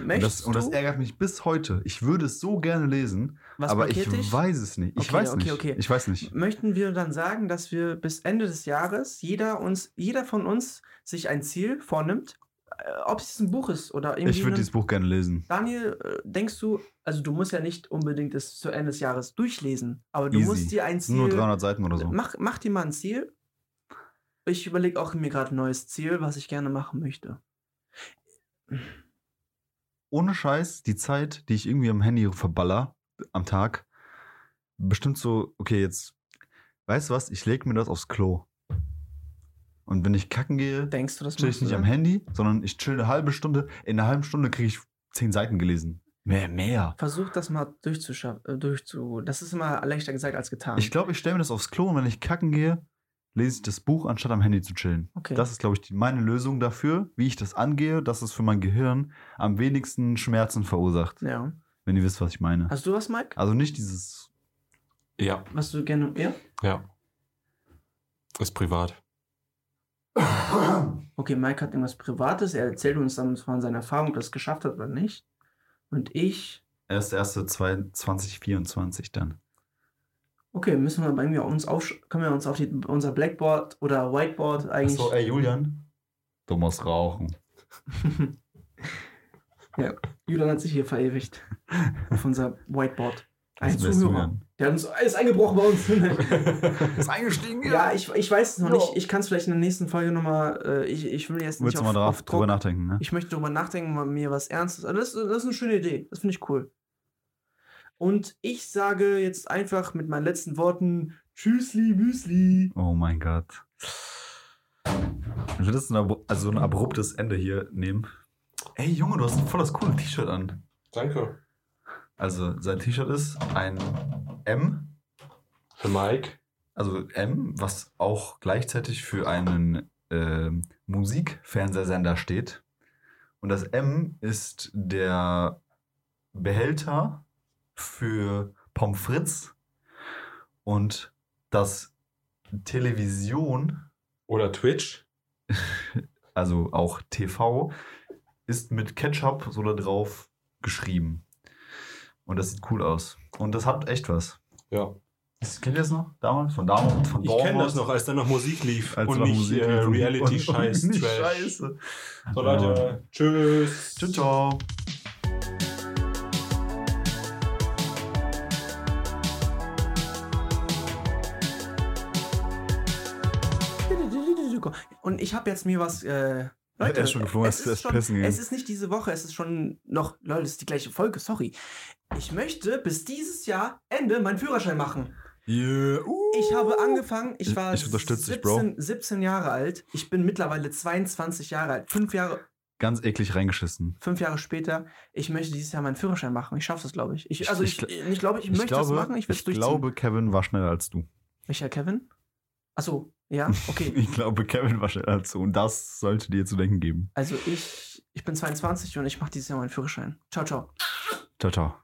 Und das, und das ärgert mich bis heute. Ich würde es so gerne lesen, Was aber ich dich? weiß es nicht. Ich Okay, weiß okay, nicht. okay. Ich weiß nicht. Möchten wir dann sagen, dass wir bis Ende des Jahres jeder uns, jeder von uns sich ein Ziel vornimmt, äh, ob es ein Buch ist oder irgendwie. Ich würde dieses Buch gerne lesen. Daniel, äh, denkst du, also du musst ja nicht unbedingt es zu Ende des Jahres durchlesen, aber du Easy. musst dir ein Ziel. Nur 300 Seiten oder so. Mach, mach dir mal ein Ziel. Ich überlege auch mir gerade ein neues Ziel, was ich gerne machen möchte. Ohne Scheiß, die Zeit, die ich irgendwie am Handy verballer am Tag, bestimmt so, okay, jetzt, weißt du was, ich lege mir das aufs Klo. Und wenn ich kacken gehe, Denkst du, das chill ich nicht am? Handy, sondern ich chill eine halbe Stunde. In einer halben Stunde kriege ich zehn Seiten gelesen. Mehr, mehr. Versuch das mal durchzuschaffen, äh, durchzu. Das ist immer leichter gesagt als getan. Ich glaube, ich stelle mir das aufs Klo und wenn ich kacken gehe, lese ich das Buch, anstatt am Handy zu chillen. okay. Das ist, glaube ich, die, meine Lösung dafür, wie ich das angehe, dass es für mein Gehirn am wenigsten Schmerzen verursacht. ja. Wenn ihr wisst, was ich meine. Hast du was, Mike? Also nicht dieses. Ja, Was du gerne. Ja? ja. Ist privat. Okay, Mike hat irgendwas Privates. Er erzählt uns dann von seiner Erfahrung, ob er es geschafft hat oder nicht. Und ich. Erst erste 2024 dann. Okay, müssen wir irgendwie uns auf, können wir uns auf die, unser Blackboard oder Whiteboard eigentlich. Achso, ey Julian. Du musst rauchen. Julian hat sich hier verewigt. auf unser Whiteboard. Ein Zuhörer. Der hat uns ist eingebrochen bei uns. Ist eingestiegen? ja, ich, ich weiß es noch Ja. nicht. Ich kann es vielleicht in der nächsten Folge nochmal. Äh, ich, ich will jetzt nicht Willst du auf, mal drauf, auf drüber nachdenken, ne? Ich möchte darüber nachdenken, mal mir was Ernstes. Also das, das ist eine schöne Idee. Das finde ich cool. Und ich sage jetzt einfach mit meinen letzten Worten: Tschüssli, Müsli. Oh mein Gott. Ich will das ein, also ein abruptes Ende hier nehmen. Ey Junge, du hast voll das coole T-Shirt an. Danke. Also sein T-Shirt ist ein M, Für Mike. also M, was auch gleichzeitig für einen ähm, Musikfernsehsender steht. Und das M ist der Behälter für Pommes frites und das Television, Oder Twitch. also auch TV, ist mit Ketchup so da drauf geschrieben. Und das sieht cool aus. Und das hat echt was. Ja. Das, kennt ihr das noch? Damals? Von damals? Von Ich kenne das noch, als dann noch Musik lief. Als und nicht Musik äh, Reality-Scheiß. Scheiße. So Leute, tschüss. Ciao. Ich habe jetzt mir was. Äh, Leute, Er ist schon geflogen, es ist schon, es ist nicht diese Woche, es ist schon noch. Leute, es ist die gleiche Folge, sorry. Ich möchte bis dieses Jahr Ende meinen Führerschein machen. Yeah. Uh. Ich habe angefangen, ich Ich- war ich unterstütze dich, Bro. 17, 17 Jahre alt. Ich bin mittlerweile 22 Jahre alt. Fünf Jahre, Ganz eklig reingeschissen. fünf Jahre später, ich möchte dieses Jahr meinen Führerschein machen. Ich schaffe das, glaube ich. ich. Also Ich- ich, ich glaube ich, ich möchte glaube, das machen, ich ich glaube, Kevin war schneller als du. Welcher Kevin? Achso, ja, okay. Ich glaube, Kevin war schneller als du. Und das sollte dir zu denken geben. Also ich, ich bin 22 und ich mache dieses Jahr meinen Führerschein. Ciao, ciao. Ciao, ciao.